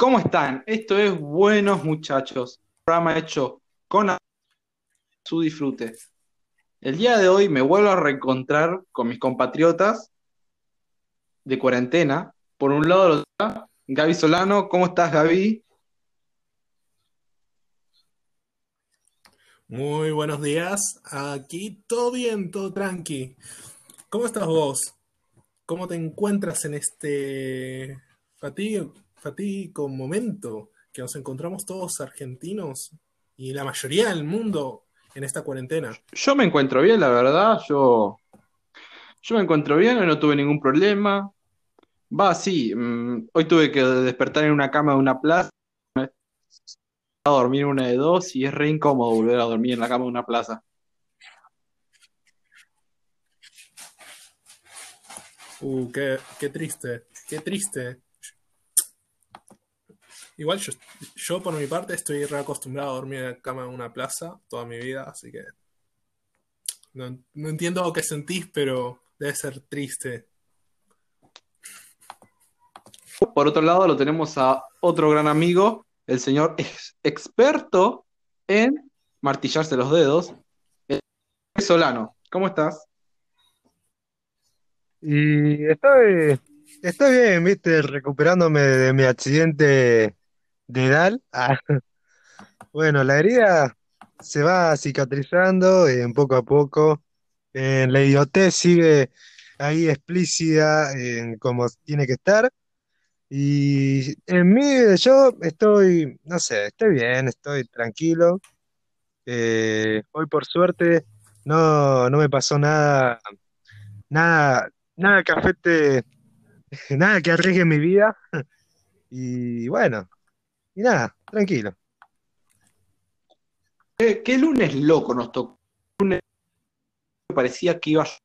¿Cómo están? Esto es Buenos Muchachos, programa hecho con su disfrute. El día de hoy me vuelvo a reencontrar con mis compatriotas de cuarentena. Por un lado, Gaby Solano. ¿Cómo estás, Gaby? Muy buenos días. Aquí todo bien, todo tranqui. ¿Cómo estás vos? ¿Cómo te encuentras en este fatídico momento que nos encontramos todos argentinos y la mayoría del mundo en esta cuarentena? Yo me encuentro bien, la verdad. Yo, yo me encuentro bien, no tuve ningún problema. Va, sí. Mm, hoy tuve que despertar en una cama de una plaza a dormir una de dos y es re incómodo volver a dormir en la cama de una plaza. Uh, qué, qué triste, qué triste. Igual yo, yo por mi parte estoy reacostumbrado a dormir en la cama de una plaza toda mi vida, así que no, no entiendo lo que sentís, pero debe ser triste. Por otro lado, lo tenemos a otro gran amigo, el señor ex- experto en martillarse los dedos, el Solano. ¿Cómo estás? Y estoy, estoy bien, viste, recuperándome de mi accidente dedal. Ah, bueno, la herida se va cicatrizando en poco a poco. Eh, la idiotez sigue ahí explícita en como tiene que estar. Y en mí, yo estoy, no sé, estoy bien, estoy tranquilo. Eh, hoy por suerte no, no me pasó nada, nada, nada que afecte, nada que arriesgue mi vida. Y bueno, y nada, tranquilo. ¿Qué, qué lunes loco nos tocó? Lunes parecía que iba a llover,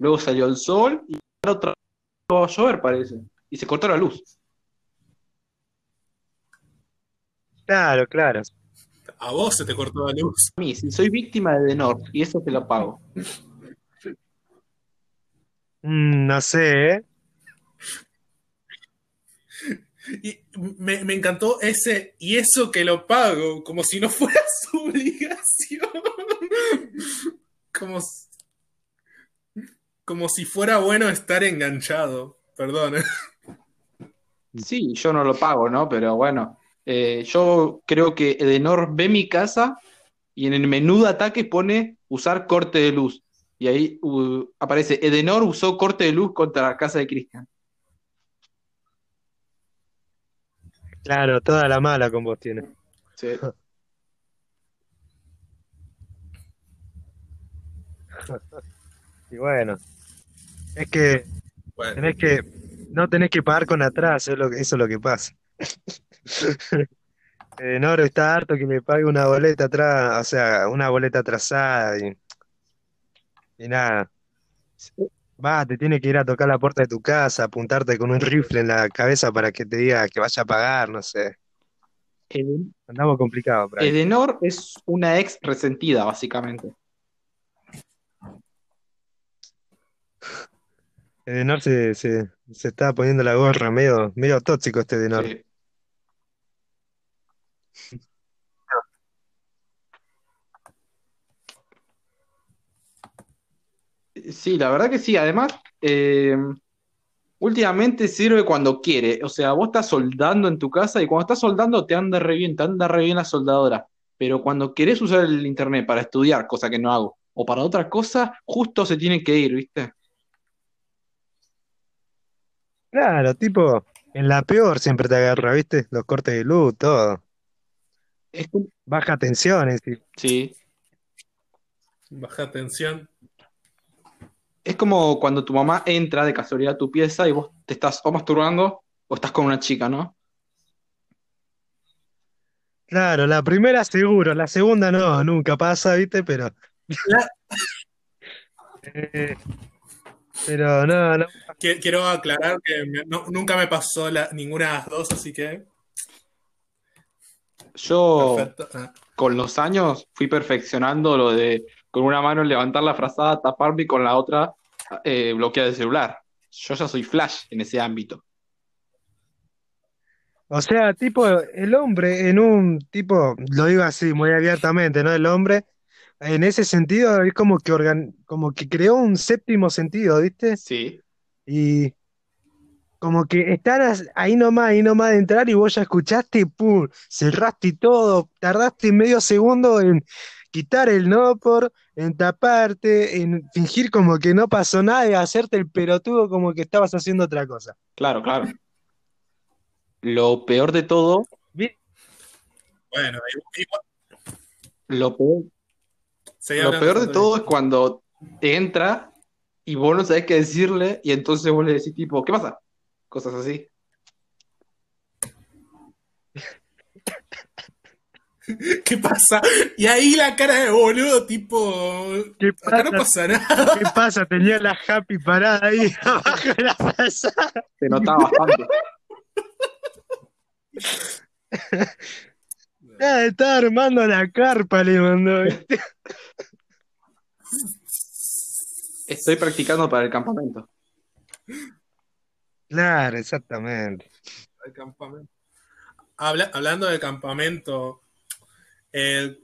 luego salió el sol y ahora otra vez va a llover, parece. Y se cortó la luz. Claro, claro. A vos se te cortó la luz. A mí, si soy víctima de Denor, y eso te lo pago. Mm, no sé, ¿eh? Y me, me encantó ese, y eso que lo pago, como si no fuera su obligación. Como, como si fuera bueno estar enganchado. Perdón. Sí, yo no lo pago, ¿no? Pero bueno, eh, yo creo que Edenor ve mi casa y en el menú de ataque pone usar corte de luz. Y ahí uh, aparece Edenor usó corte de luz contra la casa de Cristian. Claro, toda la mala con vos tiene. Sí. Y bueno, es que Bueno, tenés que, no tenés que pagar con atrás, es lo que- eso es lo que pasa. Eh, Noro está harto que le pague una boleta atrás, o sea, una boleta atrasada y, y nada. Va, te tiene que ir a tocar la puerta de tu casa, apuntarte con un rifle en la cabeza para que te diga que vaya a pagar, no sé. Eden- Andamos complicados por ahí. Edenor es una ex resentida, básicamente. Edenor se, se, se está poniendo la gorra, medio, medio tóxico este Edenor. Sí. Sí, la verdad que sí. Además, eh, últimamente sirve cuando quiere. O sea, vos estás soldando en tu casa y cuando estás soldando te anda re bien, te anda re bien la soldadora. Pero cuando querés usar el internet para estudiar, cosa que no hago, o para otra cosa, justo se tiene que ir, ¿viste? Claro, tipo, en la peor siempre te agarra, ¿viste? Los cortes de luz, todo. Baja tensión, es decir. sí. baja tensión. Es como cuando tu mamá entra de casualidad a tu pieza y vos te estás o masturbando o estás con una chica, ¿no? Claro, la primera seguro, la segunda no, nunca pasa, ¿viste? Pero, La- eh, pero no, no. qui- Quiero aclarar que no- nunca me pasó la- ninguna de las dos, así que Yo perfecto. Ah, con los años fui perfeccionando lo de con una mano levantar la frazada, taparme y con la otra eh, bloquear el celular. Yo ya soy flash en ese ámbito. O sea, tipo, el hombre en un tipo, lo digo así muy abiertamente, ¿no? El hombre en ese sentido es como que organ, como que creó un séptimo sentido, ¿viste? Sí, Y como que estar ahí nomás, ahí nomás de entrar y vos ya escuchaste y pum, cerraste y todo, tardaste medio segundo en quitar el no por, en taparte, en fingir como que no pasó nada y hacerte el pelotudo como que estabas haciendo otra cosa. claro, claro. Lo peor de todo, Bueno, igual, lo peor, lo peor de todo es cuando entra y vos no sabés qué decirle y entonces vos le decís tipo, ¿qué pasa? Cosas así. ¿Qué pasa? Y ahí la cara de boludo, tipo. ¿Qué Acá no pasa? pasa nada. ¿Qué pasa? Tenía la happy parada ahí abajo de la plaza. Se notaba bastante. Ah, estaba armando la carpa, le mandó. Estoy practicando para el campamento. Claro, exactamente. El campamento. Habla- hablando del campamento, eh,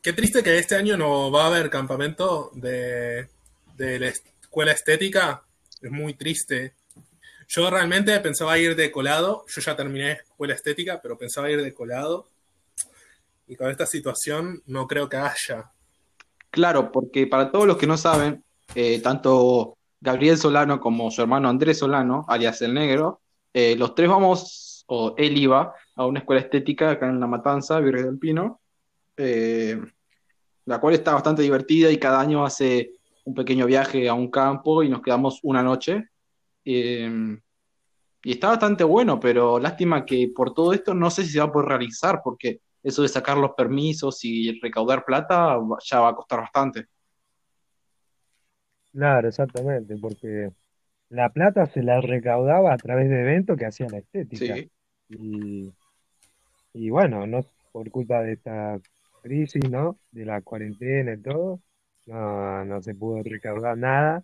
qué triste que este año no va a haber campamento de, de la escuela estética. Es muy triste. Yo realmente pensaba ir de colado. Yo ya terminé escuela estética, pero pensaba ir de colado. Y con esta situación no creo que haya. Claro, porque para todos los que no saben, eh, tanto Gabriel Solano como su hermano Andrés Solano, alias El Negro, eh, los tres vamos, o él iba, a una escuela estética acá en La Matanza, Virrey del Pino, eh, la cual está bastante divertida y cada año hace un pequeño viaje a un campo y nos quedamos una noche. Eh, y está bastante bueno, pero lástima que por todo esto no sé si se va a poder realizar, porque eso de sacar los permisos y recaudar plata ya va a costar bastante. Claro, exactamente, porque la plata se la recaudaba a través de eventos que hacía la estética. Sí, Y, y bueno, no por culpa de esta crisis, ¿no? De la cuarentena y todo, no, no se pudo recaudar nada.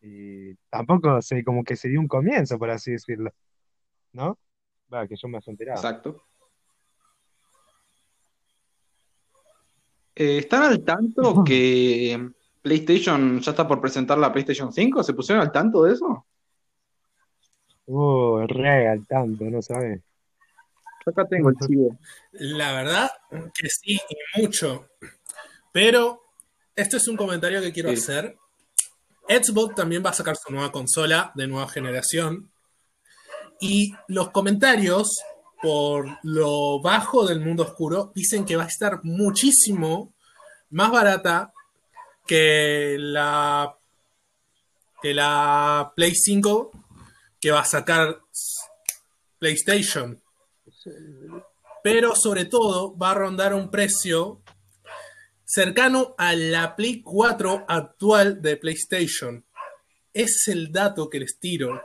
Y tampoco se, como que se dio un comienzo, por así decirlo, ¿no? Va, que yo me he enterado. exacto. Eh, ¿están al tanto que PlayStation ya está por presentar la PlayStation 5? ¿Se pusieron al tanto de eso? Uh, re al tanto, ¿no sabes? Yo acá tengo el chivo. La verdad que sí, y mucho. Pero esto es un comentario que quiero Sí. hacer. Xbox también va a sacar su nueva consola de nueva generación. Y los comentarios, por lo bajo del mundo oscuro, dicen que va a estar muchísimo más barata que la, que la Play 5 que va a sacar PlayStation. Pero sobre todo va a rondar un precio cercano a la Play 4 actual de PlayStation. Es el dato que les tiro.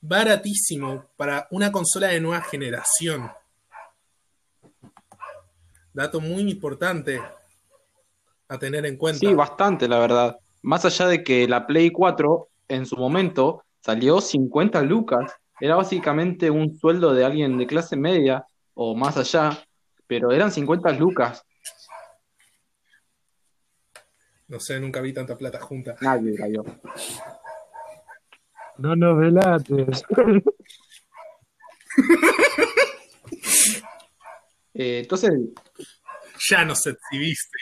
Baratísimo para una consola de nueva generación. Dato muy importante a tener en cuenta. Sí, bastante, la verdad. Más allá de que la Play 4 en su momento salió 50 lucas. Era básicamente un sueldo de alguien de clase media o más allá, pero eran 50 lucas. No sé, nunca vi tanta plata junta. Nadie vio. No nos delates. Eh, entonces, Ya nos exhibiste.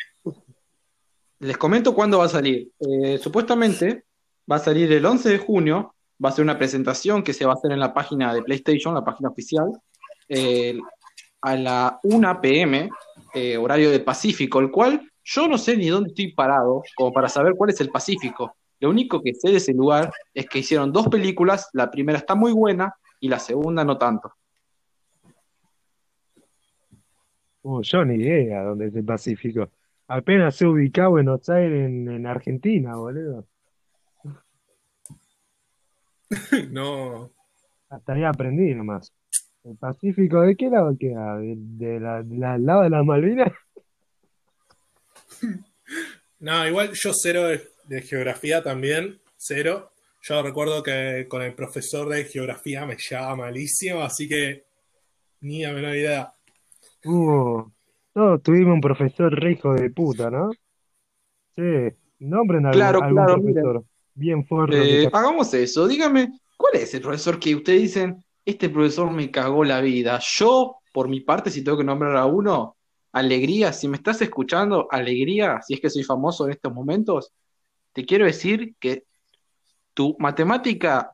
les comento cuándo va a salir. Eh, supuestamente va a salir el 11 de junio. Va a ser una presentación que se va a hacer en la página de PlayStation, la página oficial, eh, a la 1 p.m., eh, horario de Pacífico, el cual yo no sé ni dónde estoy parado, como para saber cuál es el Pacífico. Lo único que sé de ese lugar es que hicieron dos películas, la primera está muy buena y la segunda no tanto. Uh, yo ni idea dónde es el Pacífico. Apenas se ubicado Buenos Aires en, en Argentina, boludo. No. Hasta ahí aprendí nomás. ¿El Pacífico de qué lado queda? ¿De, de la, de la- al lado de las Malvinas? No, igual yo cero de, de geografía también, cero. Yo recuerdo que con el profesor de geografía me llevaba malísimo, así que Ni a menor idea. Uh, todos tuvimos un profesor re hijo de puta, ¿no? Sí, nombren algún, Claro, algún claro, profesor. Bien que Eh, está- hagamos eso. Dígame, ¿cuál es el profesor que ustedes dicen, este profesor me cagó la vida? Yo, por mi parte, si tengo que nombrar a uno, Alegría, si me estás escuchando, Alegría, si es que soy famoso en estos momentos, te quiero decir que tu matemática,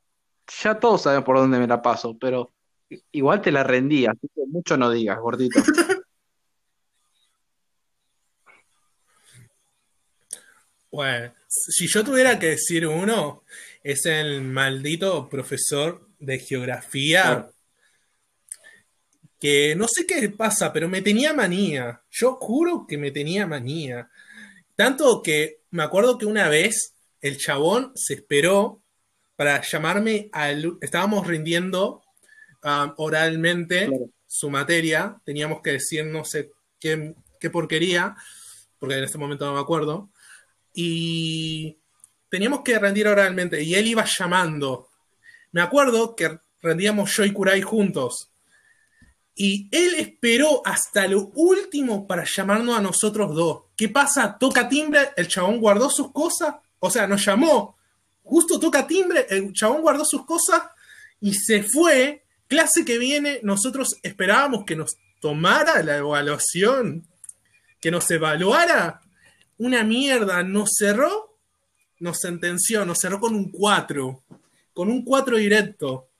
ya todos saben por dónde me la paso, pero igual te la rendí, así que mucho no digas, gordito. Bueno, si yo tuviera que decir uno, es el maldito profesor de geografía. Claro. Que no sé qué pasa, pero me tenía manía. Yo juro que me tenía manía. Tanto que me acuerdo que una vez el chabón se esperó para llamarme al... Estábamos rindiendo ah, oralmente Claro. su materia. Teníamos que decir no sé qué, qué porquería, porque en este momento no me acuerdo. Y teníamos que rendir oralmente. Y él iba llamando. Me acuerdo que rendíamos yo y Kurai juntos. Y él esperó hasta lo último para llamarnos a nosotros dos. ¿Qué pasa? Toca timbre, el chabón guardó sus cosas, o sea, nos llamó. Justo toca timbre, el chabón guardó sus cosas y se fue. Clase que viene, nosotros esperábamos que nos tomara la evaluación, que nos evaluara. Una mierda, nos cerró, nos sentenció, nos cerró con un 4, con un 4 directo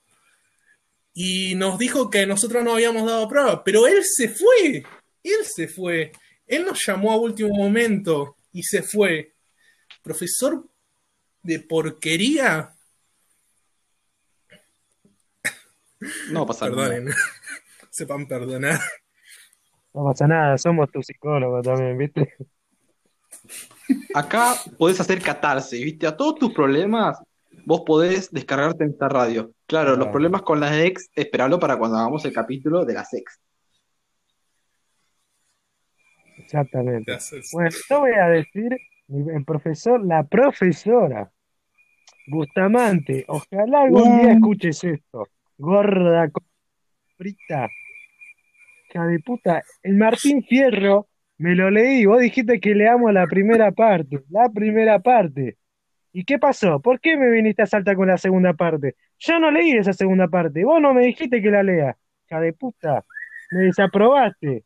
y nos dijo que nosotros no habíamos dado prueba, pero él se fue, él se fue, él nos llamó a último momento y se fue. Profesor de porquería, No pasa nada. perdonen, sepan perdonar. No pasa nada, somos tu psicólogo también, ¿viste? Acá podés hacer catarse, ¿viste? A todos tus problemas, vos podés descargarte en esta radio. Claro, los problemas con las ex, esperalo para cuando hagamos el capítulo de las ex. Exactamente. Gracias. Bueno, yo voy a decir el profesor, la profesora Bustamante. Ojalá algún día Uh. escuches esto. Gorda frita. Hija de puta. El Martín Fierro me lo leí. Vos dijiste que leamos la primera parte. La primera parte. ¿Y qué pasó? ¿Por qué me viniste a saltar con la segunda parte? Yo no leí esa segunda parte. Vos no me dijiste que la lea. Hija de puta. Me desaprobaste.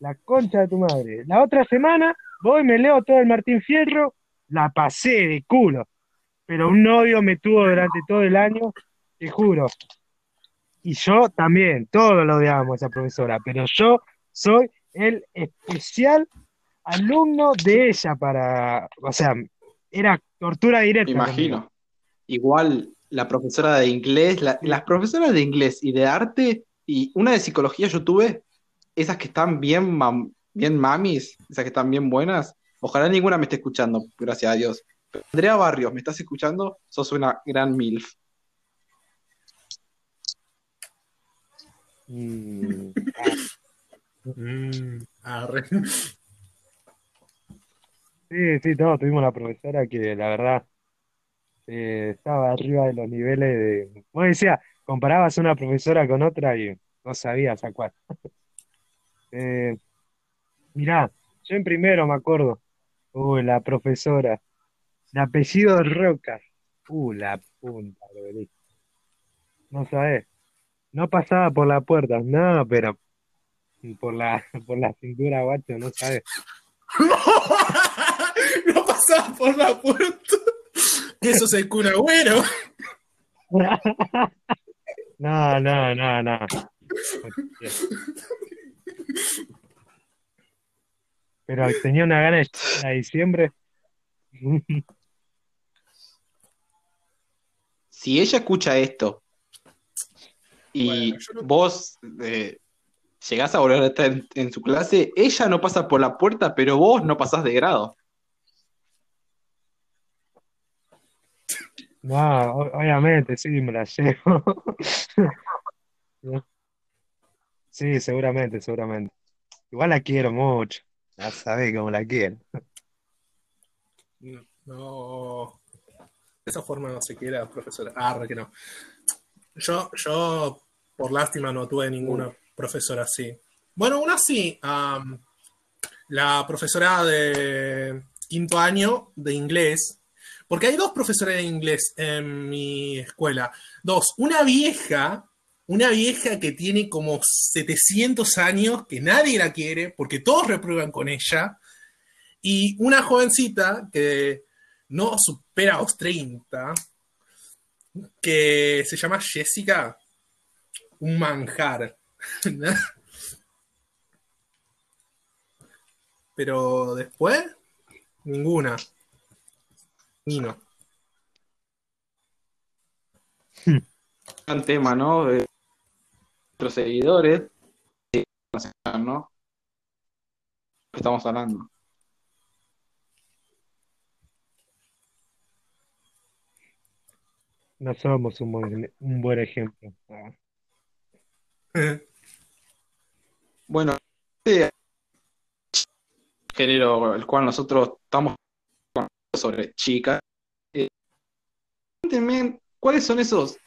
La concha de tu madre. La otra semana voy, me leo todo el Martín Fierro, la pasé de culo. Pero un novio me tuvo durante todo el año, te juro. Y yo también, todos lo odiamos a esa profesora, pero yo soy el especial alumno de ella para, o sea, era tortura Me directa imagino. conmigo. Igual la profesora de inglés, la- las profesoras de inglés y de arte, y una de psicología yo tuve, esas que están bien, mam- bien mamis, esas que están bien buenas. Ojalá ninguna me esté escuchando, gracias a Dios. Pero Andrea Barrios, ¿me estás escuchando? Sos una gran MILF. Mm, Mm, sí, sí, todos tuvimos una profesora que la verdad eh, estaba arriba de los niveles de... Vos decías, comparabas una profesora con otra y no sabías a cuál. Eh, mirá, yo en primero me acuerdo. Uy, la profesora. De apellido Roca. Uh, la punta. No sabés. No pasaba por la puerta, no, pero por la, por la cintura, guacho, no sabes. no pasaba por la puerta. Eso es el Agüero. No, no, no, no. Pero tenía una gana de a diciembre. Si ella escucha esto y Bueno, no- vos eh, llegás a volver a estar en, en su clase, ella no pasa por la puerta, pero vos no pasás de grado. No, o- obviamente, sí, me la llevo. Sí, seguramente, seguramente. Igual la quiero mucho. Ya sabés cómo la quiero. No. De esa forma no se quiera, profesora. Ah, re que no. Yo, yo por lástima no tuve ninguna profesora así. Bueno, una sí. la profesora de quinto año de inglés, porque hay dos profesores de inglés en mi escuela. Dos, una vieja, una vieja que tiene como 700 años, que nadie la quiere, porque todos reprueban con ella, y una jovencita que no supera los 30, que se llama Jessica, un manjar. Pero después, ninguna. Ni no. gran tema, ¿no? De nuestros seguidores, ¿no? Estamos hablando. No somos un buen, un buen ejemplo. Ah. Bueno, este género el cual nosotros estamos sobre chicas, eh, ¿cuáles son esos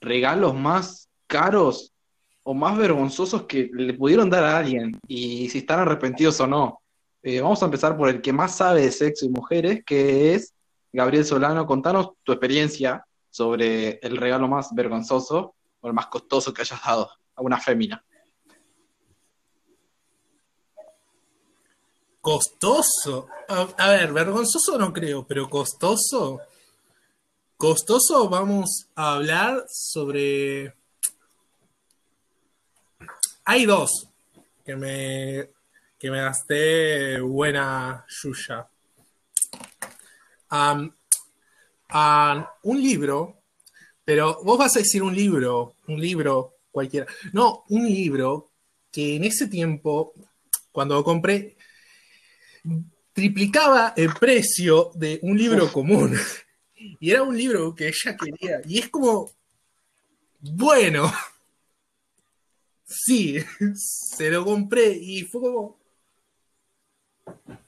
regalos más caros o más vergonzosos que le pudieron dar a alguien? Y si están arrepentidos o no. Eh, vamos a empezar por el que más sabe de sexo y mujeres, que es Gabriel Solano. Contanos tu experiencia sobre el regalo más vergonzoso o el más costoso que hayas dado a una fémina. Costoso. A, ver, vergonzoso no creo, pero costoso. Costoso, vamos a hablar sobre. Hay dos que me, que me gasté buena yuya. Un libro, pero vos vas a decir un libro, un libro cualquiera. No, un libro que en ese tiempo, cuando lo compré, triplicaba el precio de un libro común. Y era un libro que ella quería. Y es como, bueno, sí, se lo compré y fue como,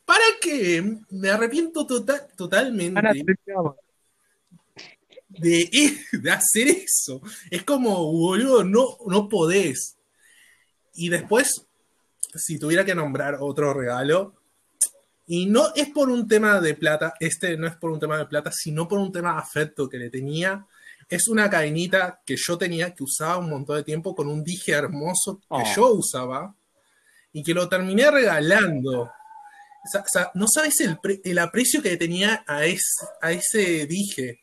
¿para qué? Me arrepiento total, totalmente Ahora. De, de hacer eso. Es como, boludo, no, no podés. Y después, si tuviera que nombrar otro regalo, y no es por un tema de plata, este no es por un tema de plata, sino por un tema de afecto que le tenía. Es una cadenita que yo tenía, que usaba un montón de tiempo con un dije hermoso que Oh. yo usaba y que lo terminé regalando. O sea, no sabes el, el aprecio que tenía a, es- a ese dije,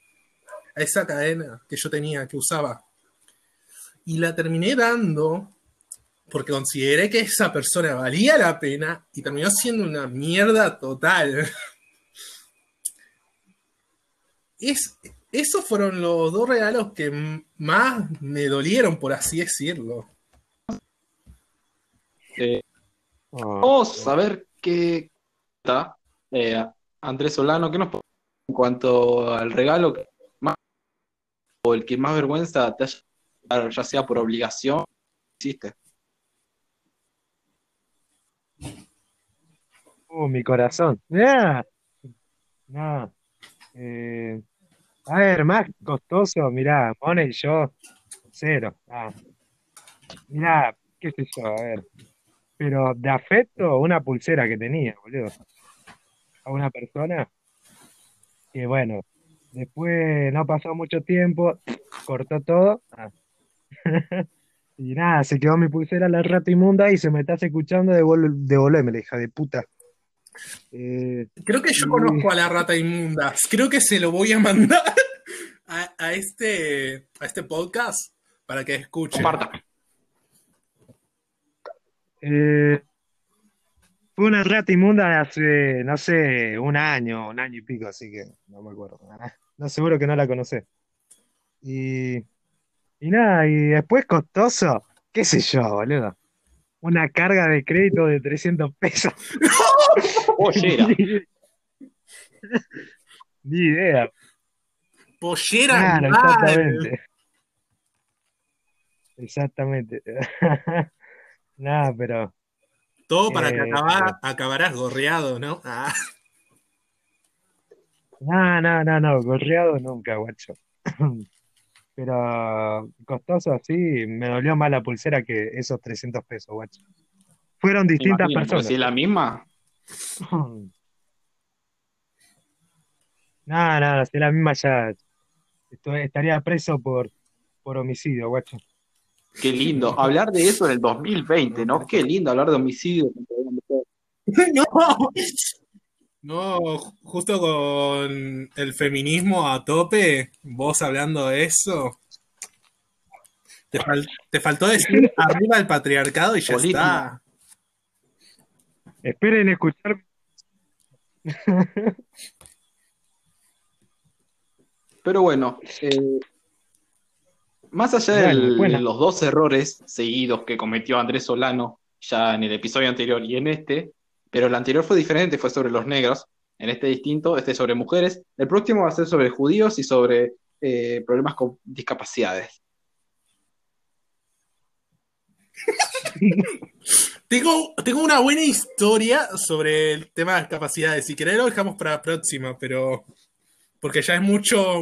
a esa cadena que yo tenía, que usaba. Y la terminé dando porque consideré que esa persona valía la pena y terminó siendo una mierda total. Es, esos fueron los dos regalos que más me dolieron, por así decirlo. Eh, Ah, vamos a ver qué está. Eh, Andrés Solano, ¿qué nos en cuanto al regalo que o el que más vergüenza te haya ya sea por obligación, hiciste? uh, mi corazón. Ah, no. Eh, a ver, más costoso, mirá, Mone yo, cero. Ah, mirá, qué sé yo, a ver. Pero de afecto, una pulsera que tenía, boludo. A una persona que, bueno, después no pasó mucho tiempo, cortó todo. ah. Y nada, se quedó mi pulsera la rata inmunda y se me estás escuchando, devol devolvémela, la hija de puta. Eh, Creo que yo conozco a la rata inmunda. Creo que se lo voy a mandar a, a este, a este podcast para que escuche. Comparta. eh, fue una rata inmunda hace, no sé, un año, un año y pico, así que no me acuerdo. No, seguro que no la conocés. Y, y nada, y después costoso, qué sé yo, boludo. Una carga de crédito de 300 pesos. Pollera. Ni idea. Pollera Claro, exactamente. Exactamente. Nada, pero Todo para que Eh, acaba- acabarás gorreado, ¿no? Ah, no, no, no, no, gorreado nunca, guacho. Pero costoso así, me dolió más la pulsera que esos 300 pesos, guacho. Fueron distintas imagino, pero personas. si es la misma, No, no, si es la misma ya estaría preso por, por homicidio, guacho. qué lindo. Hablar de eso en el 2020, ¿no? Qué lindo hablar de homicidio. contra una mujer. No, no, justo con el feminismo a tope, vos hablando de eso, te, fal- te faltó decir arriba el patriarcado y ya Política. está. Esperen escuchar. Pero bueno, eh, más allá de Bueno, los dos errores seguidos que cometió Andrés Solano ya en el episodio anterior y en este, pero el anterior fue diferente, fue sobre los negros, en este distinto, este sobre mujeres, el próximo va a ser sobre judíos y sobre eh, problemas con discapacidades. Tengo, tengo una buena historia sobre el tema de las capacidades. Si querés lo dejamos para la próxima, pero porque ya es mucho,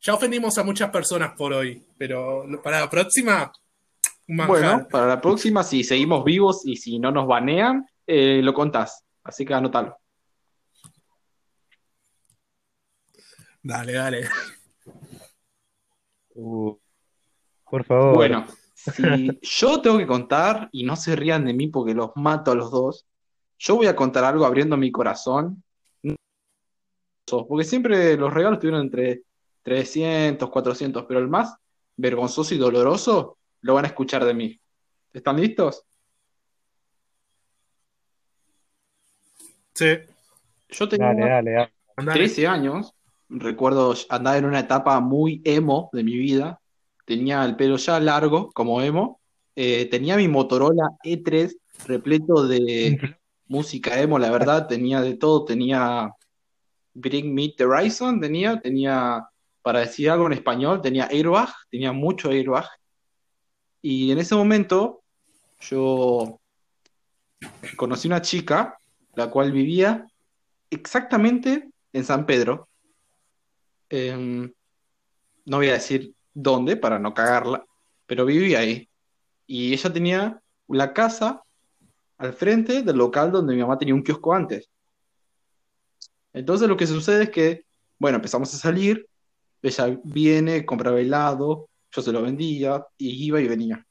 ya ofendimos a muchas personas por hoy, pero para la próxima, manjar. Bueno, para la próxima, si seguimos vivos y si no nos banean, eh, lo contás, así que anótalo. Dale, dale. Uh, por favor. Bueno, si yo tengo que contar, y no se rían de mí porque los mato a los dos, yo voy a contar algo abriendo mi corazón, porque siempre los regalos estuvieron entre 300, 400, pero el más vergonzoso y doloroso lo van a escuchar de mí. ¿Están listos? Sí, Yo tenía Dale, dale, dale. andale. 13 años, recuerdo andar en una etapa muy emo de mi vida, tenía el pelo ya largo como emo, eh, tenía mi Motorola E3 repleto de música emo, la verdad, tenía de todo, tenía Bring Me the Horizon, tenía, tenía, para decir algo en español, tenía Airbag, tenía mucho Airbag, y en ese momento yo conocí una chica, la cual vivía exactamente en San Pedro. Em, no voy a decir dónde para no cagarla, pero vivía ahí. Y ella tenía la casa al frente del local donde mi mamá tenía un kiosco antes. Entonces lo que sucede es que, bueno, empezamos a salir, ella viene, compraba helado, yo se lo vendía, y iba y venía.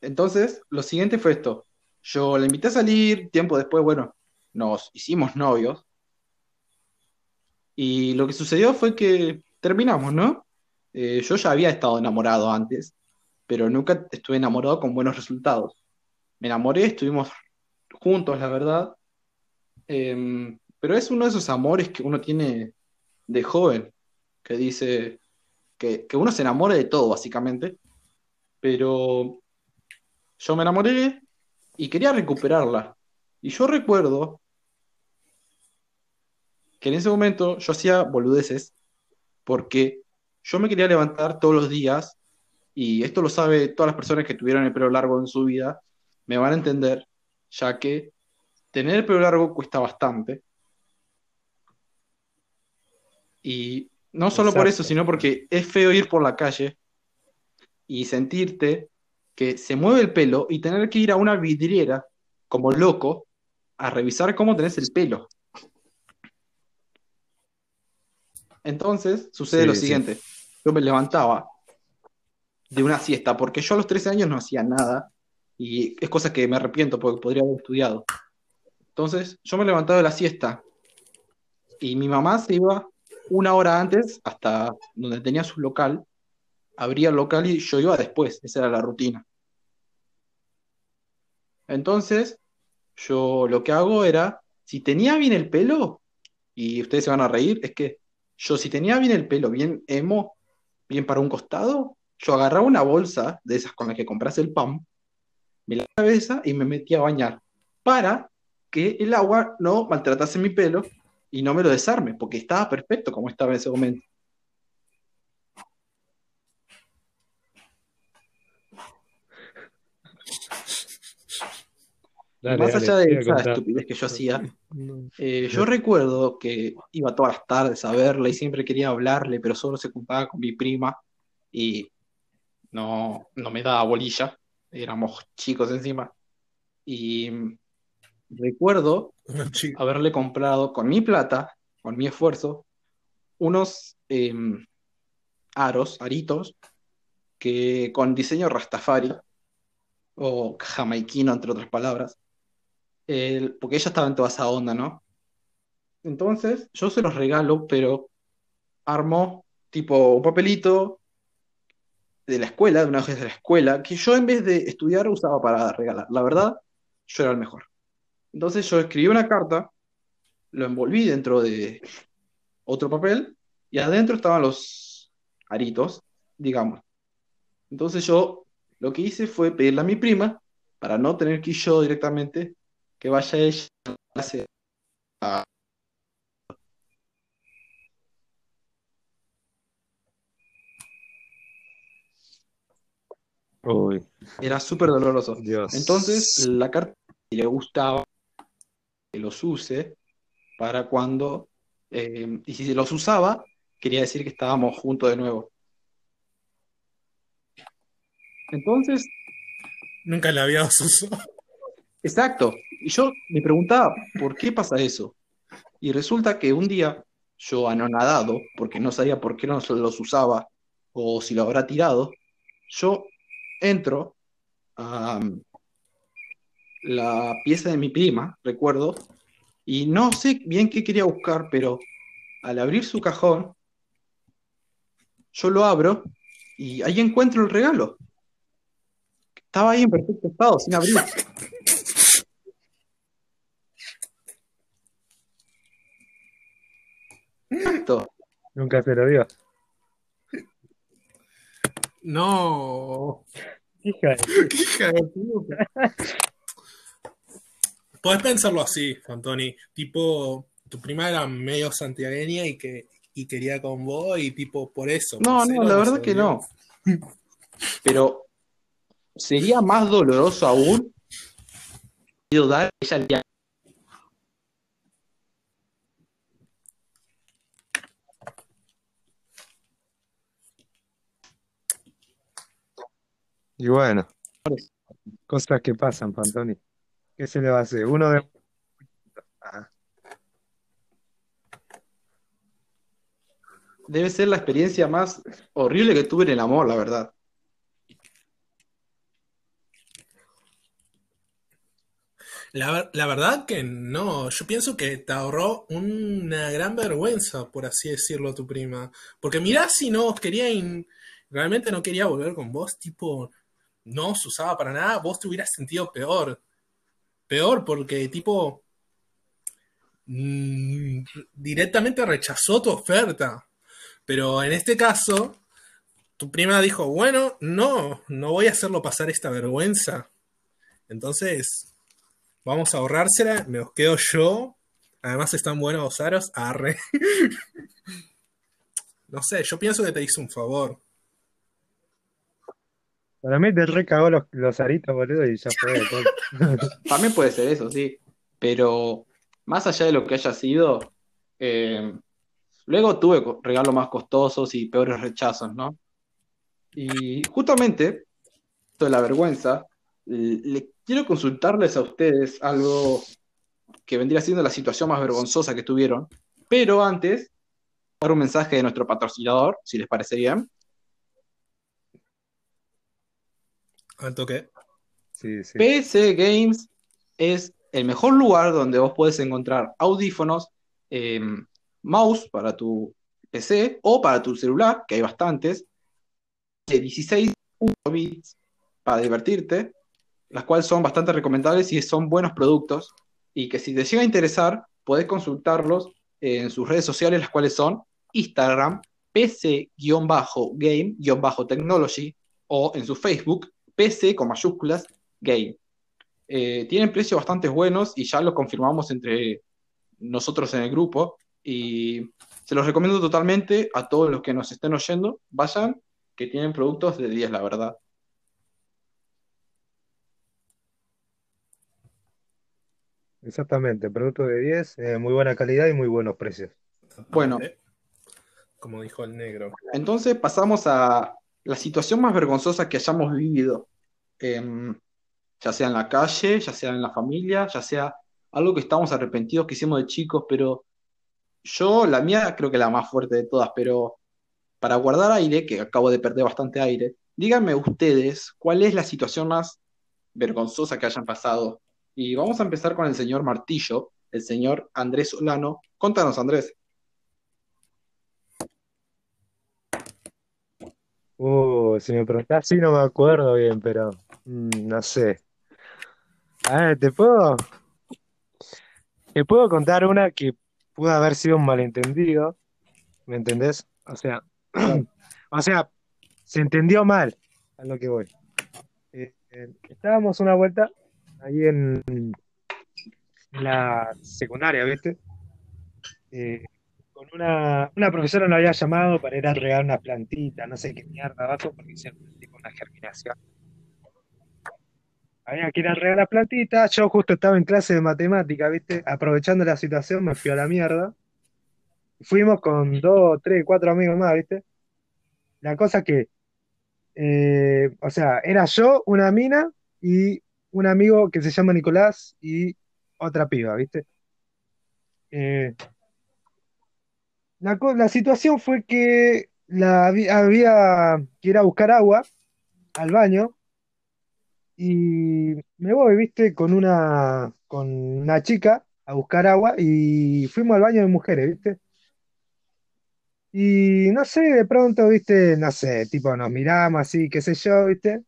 Entonces, lo siguiente fue esto. Yo la invité a salir, tiempo después, bueno, nos hicimos novios. Y lo que sucedió fue que terminamos, ¿no? Eh, yo ya había estado enamorado antes, pero nunca estuve enamorado con buenos resultados. Me enamoré, estuvimos juntos, la verdad. Em, pero es uno de esos amores que uno tiene de joven, que dice que, que uno se enamora de todo, básicamente. Pero yo me enamoré y quería recuperarla. Y yo recuerdo que en ese momento yo hacía boludeces porque yo me quería levantar todos los días, y esto lo sabe todas las personas que tuvieron el pelo largo en su vida, me van a entender, ya que tener el pelo largo cuesta bastante. Y no solo por eso, sino porque es feo ir por la calle y sentirte que se mueve el pelo y tener que ir a una vidriera como loco a revisar cómo tenés el pelo. Entonces sucede Sí, lo sí. siguiente, yo me levantaba de una siesta, porque yo a los 13 años no hacía nada, y es cosa que me arrepiento porque podría haber estudiado. Entonces yo me levantaba de la siesta, y mi mamá se iba una hora antes hasta donde tenía su local, abría el local y yo iba después, esa era la rutina. Entonces, yo lo que hago era, si tenía bien el pelo, y ustedes se van a reír, es que yo si tenía bien el pelo, bien emo, bien para un costado, yo agarraba una bolsa de esas con las que compras el pan, me la cabeza y me metía a bañar para que el agua no maltratase mi pelo y no me lo desarme, porque estaba perfecto como estaba en ese momento. Dale, Más dale, allá de esa contar. estupidez que yo hacía, No. eh, yo recuerdo que iba todas las tardes a verla y siempre quería hablarle, pero solo se juntaba con mi prima y no, no me daba bolilla. Éramos chicos encima. Y recuerdo haberle comprado con mi plata, con mi esfuerzo, unos em, aros, aritos, que con diseño Rastafari o jamaiquino, entre otras palabras, porque ella estaba en toda esa onda, ¿no? Entonces yo se los regalo, pero armó tipo un papelito de la escuela, de una vez de la escuela, que yo en vez de estudiar usaba para regalar. La verdad, yo era el mejor. Entonces yo escribí una carta, lo envolví dentro de otro papel y adentro estaban los aritos, digamos. Entonces yo lo que hice fue pedirle a mi prima, para no tener que ir yo directamente, que vaya ella a la clase a- Uy, Era súper doloroso. Dios. Entonces la carta si le gustaba que los use para cuando, eh, y si los usaba, quería decir que estábamos juntos de nuevo. Entonces, Nunca le había usado. Exacto. Y yo me preguntaba, ¿por qué pasa eso? Y resulta que un día, yo anonadado, porque no sabía por qué no los usaba o si lo habrá tirado, yo entro a um, la pieza de mi prima, recuerdo, y no sé bien qué quería buscar, pero al abrir su cajón, yo lo abro y ahí encuentro el regalo. Estaba ahí en perfecto estado, sin abrir. Exacto. Nunca se lo dio. No. Hija de- hija de puta. Podés pensarlo así, Fantoni. Tipo, tu prima era medio santiagueña y que y quería con vos y tipo por eso. No, por no, la verdad que no. Pero sería más doloroso aún dar ella Y bueno, cosas que pasan, Pantoni. ¿Qué se le va a hacer? Uno de... Ah, Debe ser la experiencia más horrible que tuve en el amor, la verdad. La, la verdad que no, yo pienso que te ahorró una gran vergüenza, por así decirlo, tu prima. Porque mirá si no quería, in- realmente no quería volver con vos, tipo, no se usaba para nada, vos te hubieras sentido peor. Peor porque tipo, mm, directamente rechazó tu oferta. Pero en este caso, tu prima dijo, bueno, no, no voy a hacerlo pasar esta vergüenza. Entonces, vamos a ahorrársela, me los quedo yo. Además están buenos los aros, arre. No sé, yo pienso que te hizo un favor. Para mí te recagó los, los aritos, boludo, y ya fue. También puede ser eso, sí. Pero más allá de lo que haya sido, eh, luego tuve regalos más costosos y peores rechazos, ¿no? Y justamente, esto de la vergüenza, le quiero consultarles a ustedes algo que vendría siendo la situación más vergonzosa que tuvieron, pero antes, dar un mensaje de nuestro patrocinador, si les parece bien. Al toque. Sí, sí. PC Games es el mejor lugar donde vos podés encontrar audífonos, eh, mouse para tu PC o para tu celular, que hay bastantes, de 16 bits para divertirte, las cuales son bastante recomendables y son buenos productos, y que si te llega a interesar, podés consultarlos en sus redes sociales, las cuales son Instagram, PC-game-technology, o en su Facebook, PC con mayúsculas, game. Eh, tienen precios bastante buenos y ya lo confirmamos entre nosotros en el grupo. Y se los recomiendo totalmente a todos los que nos estén oyendo. Vayan, que tienen productos de 10, la verdad. exactamente, producto de 10, eh, muy buena calidad y muy buenos precios. Bueno. Como dijo el negro. Entonces pasamos a la situación más vergonzosa que hayamos vivido, em, ya sea en la calle, ya sea en la familia, ya sea algo que estamos arrepentidos que hicimos de chicos, pero yo, la mía creo que la más fuerte de todas, pero para guardar aire, que acabo de perder bastante aire, díganme ustedes cuál es la situación más vergonzosa que hayan pasado. Y vamos a empezar con el señor Martillo, el señor Andrés Solano. Contanos, Andrés. Uh, si me preguntás, sí no me acuerdo bien, pero mm, no sé. A ver, ¿te puedo, te puedo contar una que pudo haber sido un malentendido, ¿me entendés? O sea, o sea, se entendió mal a lo que voy. Eh, eh, estábamos una vuelta ahí en, la secundaria, ¿viste? Eh, con una, una profesora nos había llamado para ir a regar una plantita, no sé qué mierda abajo, porque hicieron tipo una germinación. Había que ir a regar la plantita, yo justo estaba en clase de matemática, ¿viste? Aprovechando la situación, me fui a la mierda. Fuimos con dos, tres, cuatro amigos más, ¿viste? La cosa que, eh, o sea, era yo, una mina y un amigo que se llama Nicolás y otra piba, ¿viste? Eh, la, la situación fue que la, habí- había que ir a buscar agua al baño y me voy, ¿viste? Con una, con una chica a buscar agua y fuimos al baño de mujeres, ¿viste? Y no sé, de pronto, ¿viste? No sé, tipo nos miramos así, qué sé yo, ¿viste?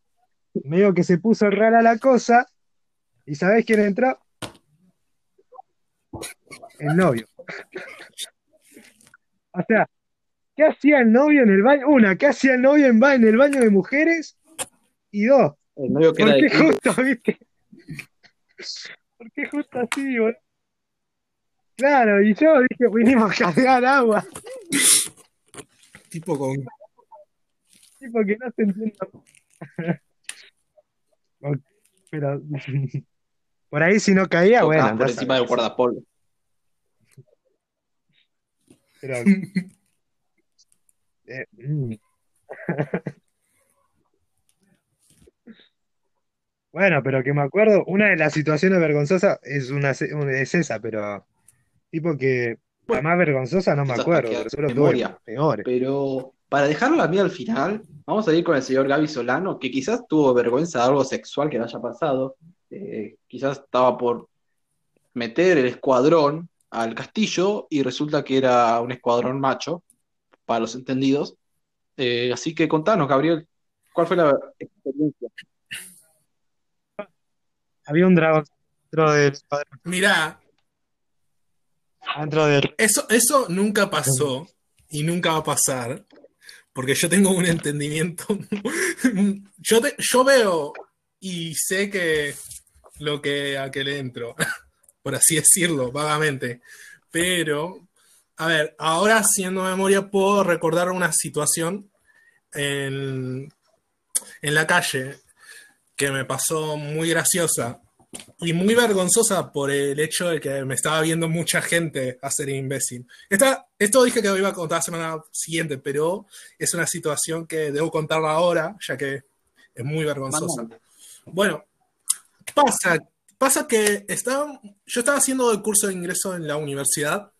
Medio que se puso rara la cosa y ¿sabés quién entró? El novio. O sea, ¿qué hacía el novio en el baño? Una, ¿qué hacía el novio en, ba- en el baño de mujeres? Y dos, El novio que ¿por qué justo, viste? ¿Por qué justo así, boludo? Claro, y yo dije, vinimos a cargar agua, Tipo con. tipo que no se entiende. Ok, Pero por ahí si no caía, bueno, por encima del guardapolvo. Pero, eh, mm. Bueno, pero que me acuerdo, una de las situaciones vergonzosas es una es esa, pero tipo que la más vergonzosa no me acuerdo, pero memoria. Pero para dejarlo la mía al final, vamos a ir con el señor Gaby Solano, que quizás tuvo vergüenza de algo sexual que le haya pasado. Eh, quizás estaba por meter el escuadrón al castillo y resulta que era un escuadrón macho, para los entendidos. Eh, así que contanos, Gabriel, ¿cuál fue la experiencia? Había un dragón dentro del cuadro- Mirá, dentro del eso, eso nunca pasó y nunca va a pasar. Porque yo tengo un entendimiento. yo, te- yo veo y sé que lo que a que le entro, por así decirlo, vagamente. Pero, a ver, ahora haciendo memoria puedo recordar una situación en, en la calle que me pasó muy graciosa y muy vergonzosa por el hecho de que me estaba viendo mucha gente hacer imbécil. Esta, esto dije que lo iba a contar la semana siguiente, pero es una situación que debo contarla ahora, ya que es muy vergonzosa. Bueno, pasa, pasa que estaba, yo estaba haciendo el curso de ingreso en la universidad,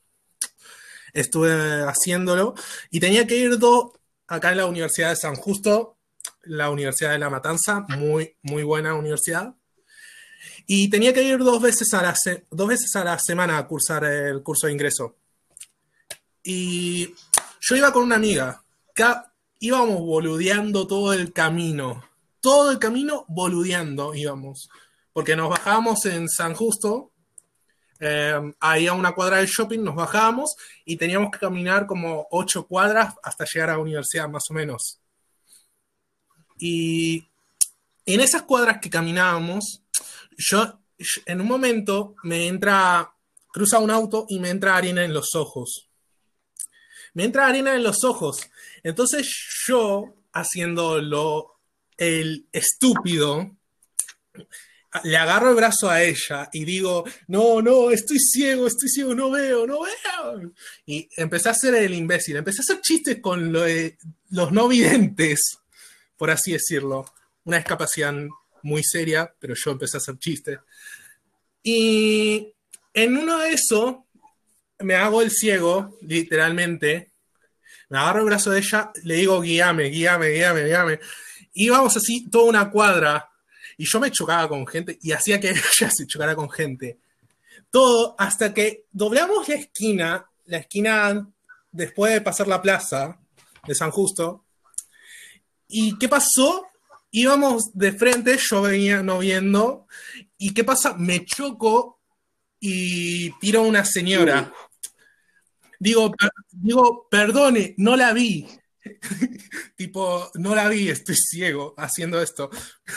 estuve haciéndolo y tenía que ir do- acá en la Universidad de San Justo, la Universidad de La Matanza, muy, muy buena universidad. Y tenía que ir dos veces a la, dos veces a la semana a cursar el curso de ingreso. Y yo iba con una amiga, íbamos boludeando todo el camino, todo el camino boludeando íbamos, porque nos bajábamos en San Justo, eh, ahí a una cuadra del shopping, nos bajábamos y teníamos que caminar como ocho cuadras hasta llegar a la universidad, más o menos. Y en esas cuadras que caminábamos, yo en un momento me entra, cruza un auto y me entra arena en los ojos. Me entra arena en los ojos. Entonces yo, haciendo lo, el estúpido, le agarro el brazo a ella y digo, no, no, estoy ciego, estoy ciego, no veo, no veo. Y empecé a hacer el imbécil, empecé a hacer chistes con los no videntes, por así decirlo. Una discapacidad muy seria, pero yo empecé a hacer chistes. Y en uno de esos, me hago el ciego, literalmente, me agarro el brazo de ella, le digo, guíame, guíame, guíame, guíame. Y vamos así, toda una cuadra. Y yo me chocaba con gente y hacía que ella se chocara con gente. Todo hasta que doblamos la esquina, la esquina después de pasar la plaza de San Justo. ¿Y qué pasó? Íbamos de frente, yo venía no viendo. ¿Y qué pasa? Me choco y tiro a una señora. Digo, per- digo, perdone, no la vi. tipo, no la vi, estoy ciego haciendo esto.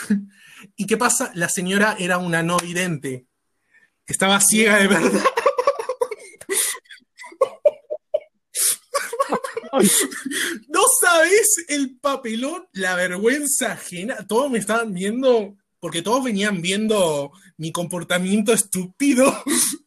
¿Y qué pasa? La señora era una no vidente. Estaba ciega de verdad. No sabes el papelón, la vergüenza ajena. Todos me estaban viendo, porque todos venían viendo mi comportamiento estúpido.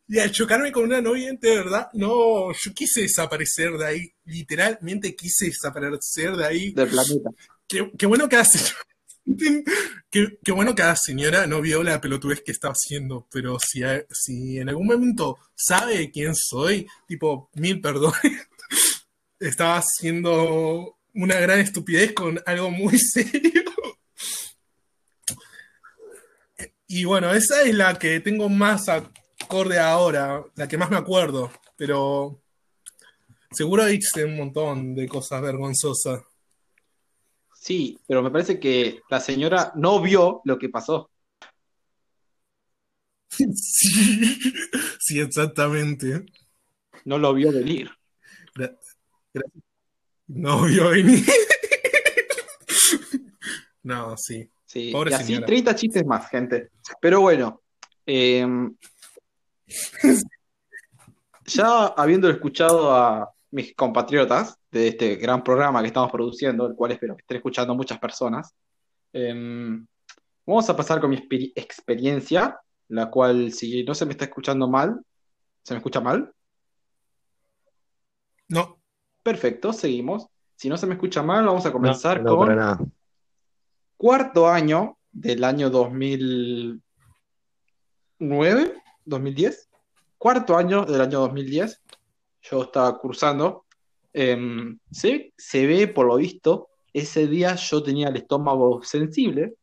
Y al chocarme con una no vidente, de verdad, no, yo quise desaparecer de ahí. Literalmente quise desaparecer de ahí. Del planeta. Qué, qué bueno que señora. Qué, bueno que la señora no vio la pelotudez que estaba haciendo, pero si, si en algún momento sabe quién soy, tipo, mil perdones, estaba haciendo una gran estupidez con algo muy serio. Y bueno, esa es la que tengo más acorde ahora, la que más me acuerdo, pero seguro hice un montón de cosas vergonzosas. Sí, pero me parece que la señora no vio lo que pasó. Sí, sí, exactamente. No lo vio venir. Gra- No vio venir. No, sí. Sí, Pobre y así señora. 30 chistes más, gente. Pero bueno, eh, ya habiendo escuchado a mis compatriotas de este gran programa que estamos produciendo, el cual espero que estén escuchando muchas personas, eh, vamos a pasar con mi exper- experiencia, la cual si no se me está escuchando mal, ¿se me escucha mal? No, Perfecto, seguimos. Si no se me escucha mal, vamos a No, comenzar no, con para nada. cuarto año del año 2009, 2010. Cuarto año del año 2010. Yo estaba cursando. Em, se, se ve, por lo visto, ese día yo tenía el estómago sensible.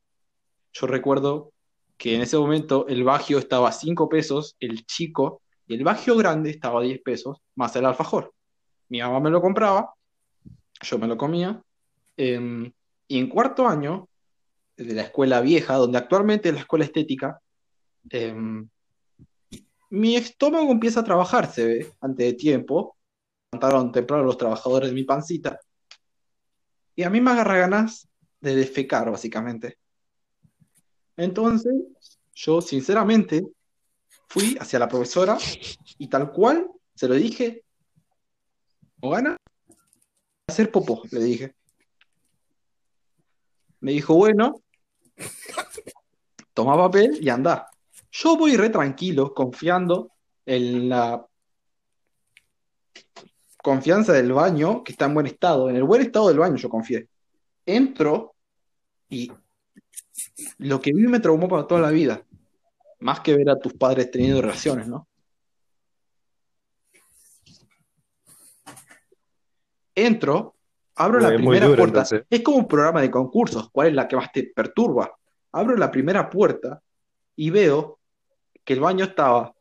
Yo recuerdo que en ese momento el bagio estaba a 5 pesos, el chico, y el bagio grande estaba a 10 pesos, más el alfajor. Mi mamá me lo compraba, yo me lo comía. em, y en cuarto año de la escuela vieja, donde actualmente es la escuela estética, em, mi estómago empieza a trabajar, se ve, antes de tiempo. Levantaron temprano los trabajadores de mi pancita. Y a mí me agarra ganas de defecar, básicamente. Entonces, yo sinceramente fui hacia la profesora y tal cual se lo dije, o gana hacer popó, le dije. Me dijo, bueno, toma papel y anda. Yo voy re tranquilo, confiando en la confianza del baño, que está en buen estado. En el buen estado del baño yo confié. Entro y lo que vi me traumó para toda la vida. Más que ver a tus padres teniendo relaciones, ¿no? Entro, abro la primera duro, puerta. entonces. Es como un programa de concursos. ¿Cuál es la que más te perturba? Abro la primera puerta y veo que el baño estaba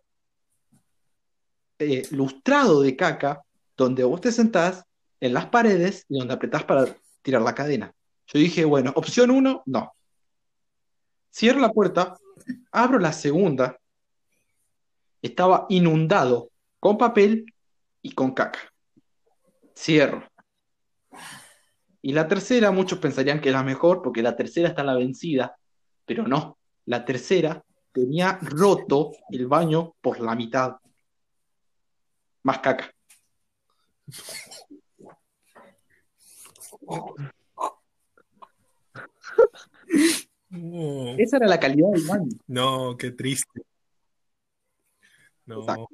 eh, lustrado de caca, donde vos te sentás en las paredes y donde apretás para tirar la cadena. Yo dije, bueno, opción uno, no. Cierro la puerta, abro la segunda, estaba inundado con papel y con caca. Cierro. Y la tercera, muchos pensarían que es la mejor, porque la tercera está la vencida, pero no. La tercera tenía roto el baño por la mitad. Más caca. no. esa era la calidad del baño. No, qué triste. No. Exacto.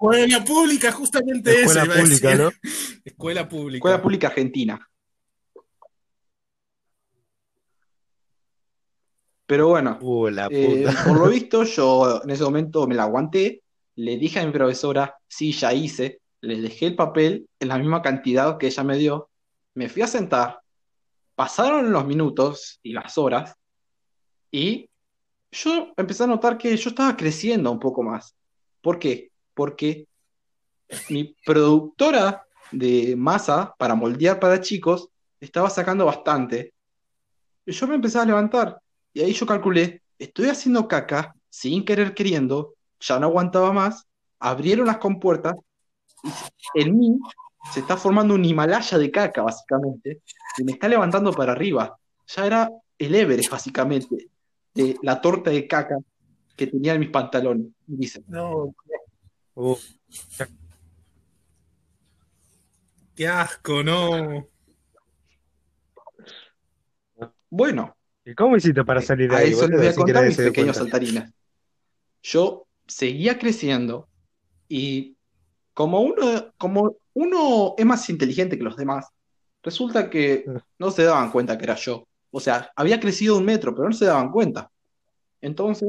Escuela pública, justamente Escuela pública. ¿no? Escuela pública. Escuela pública argentina. Pero bueno, Uh, la eh, puta. por lo visto, yo en ese momento me la aguanté, le dije a mi profesora, sí, ya hice, le dejé el papel en la misma cantidad que ella me dio, me fui a sentar, pasaron los minutos y las horas, y yo empecé a notar que yo estaba creciendo un poco más. ¿Por qué? Porque mi productora de masa para moldear para chicos estaba sacando bastante. Y yo me empecé a levantar. Y ahí yo calculé, estoy haciendo caca sin querer queriendo, ya no aguantaba más, abrieron las compuertas y en mí se está formando un Himalaya de caca, básicamente, y me está levantando para arriba. Ya era el Everest, básicamente, de la torta de caca que tenía en mis pantalones. Y dice, No, Uh, qué asco, no. bueno, ¿Y cómo hiciste para salir de a ahí, eso les voy a contar mis pequeños saltarines. Yo seguía creciendo y como uno, como uno es más inteligente que los demás, resulta que no se daban cuenta que era yo. O sea, había crecido un metro, pero no se daban cuenta. Entonces,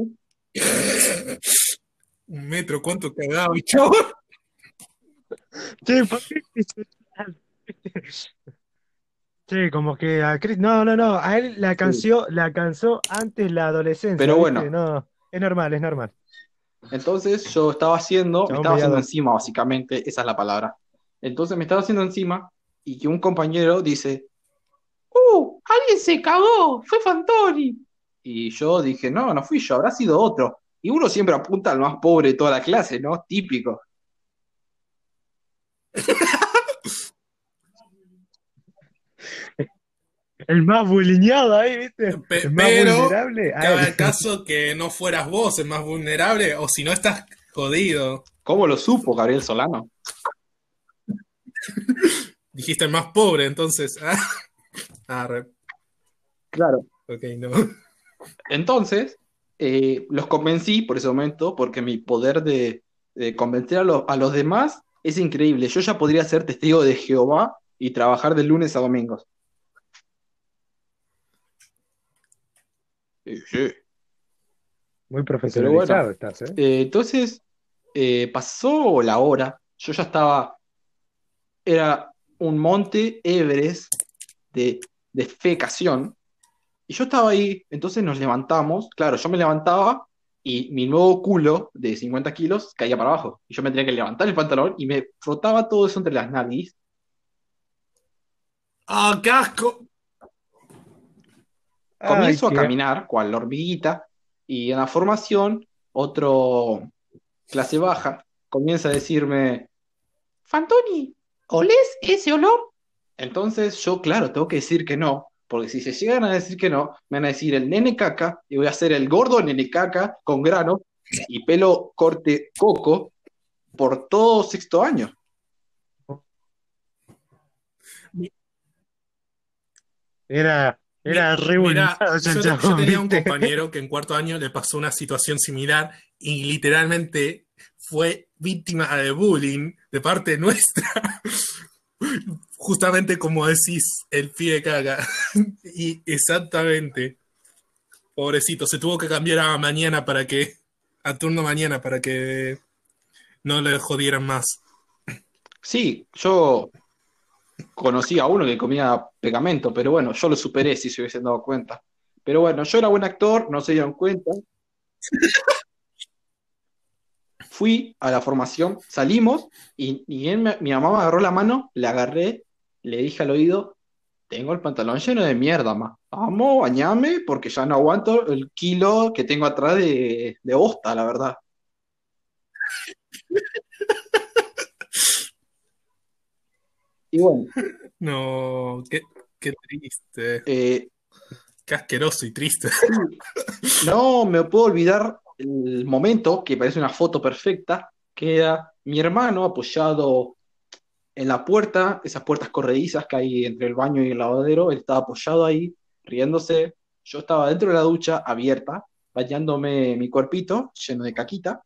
Un metro, ¿cuánto cagaba, chavo? Che, ¿por qué? Che, como que a Chris, no, no, no, a él la cansó, la cansó antes la adolescencia, Pero ¿viste? bueno. No, es normal, es normal. entonces yo estaba haciendo, me estaba haciendo encima, básicamente, esa es la palabra. Entonces me estaba haciendo encima y que un compañero dice, ¡Uh! ¡Alguien se cagó! ¡Fue Fantoni! Y yo dije, no, no fui yo, habrá sido otro. Y uno siempre apunta al más pobre de toda la clase, ¿no? Típico. El más bulineado ahí, ¿viste? Pe- El más pero vulnerable. a Cabe él. el caso que no fueras vos el más vulnerable, o si no estás jodido. ¿Cómo lo supo Gabriel Solano? Dijiste el más pobre, entonces. Ah, re- Claro. ok, no. Entonces, eh, los convencí por ese momento, porque mi poder de, de convencer a, los- a los demás es increíble. Yo ya podría ser testigo de Jehová y trabajar de lunes a domingos. Sí, sí. Muy profesionalizado bueno. estás, ¿eh? Eh, entonces, eh, pasó la hora, yo ya estaba, era un monte Everest de defecación, y yo estaba ahí, entonces nos levantamos, claro, yo me levantaba y mi nuevo culo de 50 kilos caía para abajo, y yo me tenía que levantar el pantalón y me frotaba todo eso entre las nariz, ¡Ah, qué asco! Comienzo Ay, a caminar, cual la hormiguita, y en la formación, otro clase baja comienza a decirme, Fantoni, ¿olés ese olor? Entonces yo, claro, tengo que decir que no, porque si se llegan a decir que no, me van a decir el nene caca, y voy a hacer el gordo nene caca con grano y pelo corte coco por todo sexto año. Era, era re Mira, yo, tenía un ¿viste? compañero que en cuarto año le pasó una situación similar y literalmente fue víctima de bullying de parte nuestra. Justamente como decís, el pie caga. Y exactamente. Pobrecito, se tuvo que cambiar a mañana para que. a turno mañana para que no le jodieran más. Sí, yo conocí a uno que comía pegamento, pero bueno, yo lo superé si se hubiesen dado cuenta. Pero bueno, yo era buen actor, no se dieron cuenta. Fui a la formación, salimos y, y él me- mi mamá me agarró la mano, le agarré, le dije al oído, tengo el pantalón lleno de mierda, ma. Vamos, bañame porque ya no aguanto el kilo que tengo atrás de, de bosta, la verdad. Y bueno, No, qué, qué triste. eh, Qué asqueroso y triste. No me puedo olvidar el momento que parece una foto perfecta, que era mi hermano apoyado en la puerta, esas puertas corredizas que hay entre el baño y el lavadero, él estaba apoyado ahí, riéndose, yo estaba dentro de la ducha abierta, bañándome mi cuerpito lleno de caquita,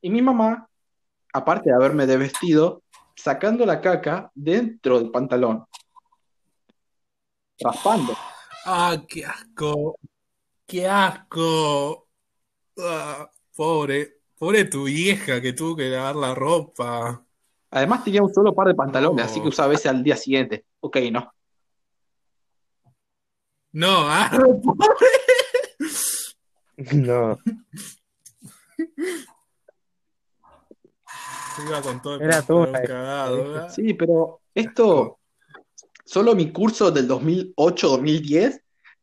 y mi mamá, aparte de haberme desvestido, sacando la caca dentro del pantalón, raspando. ¡Ah, qué asco! ¡Qué asco! Ah, pobre, pobre tu vieja que tuvo que lavar la ropa. Además tenía un solo par de pantalones, No. así que usaba ese al día siguiente. Ok, no. No, ah, No, se iba con todo el Era todo cagado. Sí, pero esto, solo mi curso del 2008-2010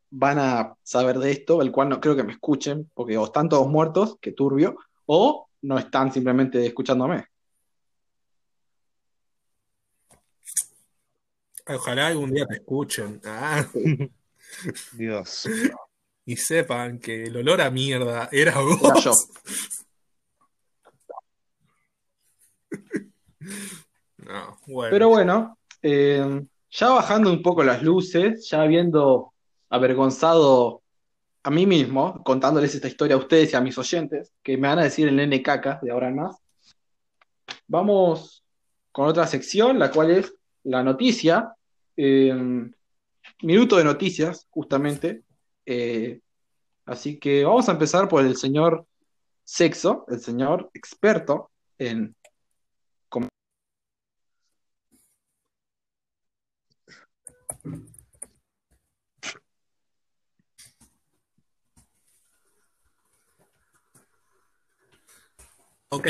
van a saber de esto, el cual no creo que me escuchen, porque o están todos muertos, que turbio, o no están simplemente escuchándome. Ojalá algún día te escuchen ah, Dios. y sepan que el olor a mierda era vos. Era yo. Pero bueno, eh, ya bajando un poco las luces, ya habiendo avergonzado a mí mismo, contándoles esta historia a ustedes y a mis oyentes, que me van a decir el nene caca de ahora en más, vamos con otra sección, la cual es la noticia, eh, minuto de noticias, justamente. Eh, así que vamos a empezar por el señor Sexo, el señor experto en Ok,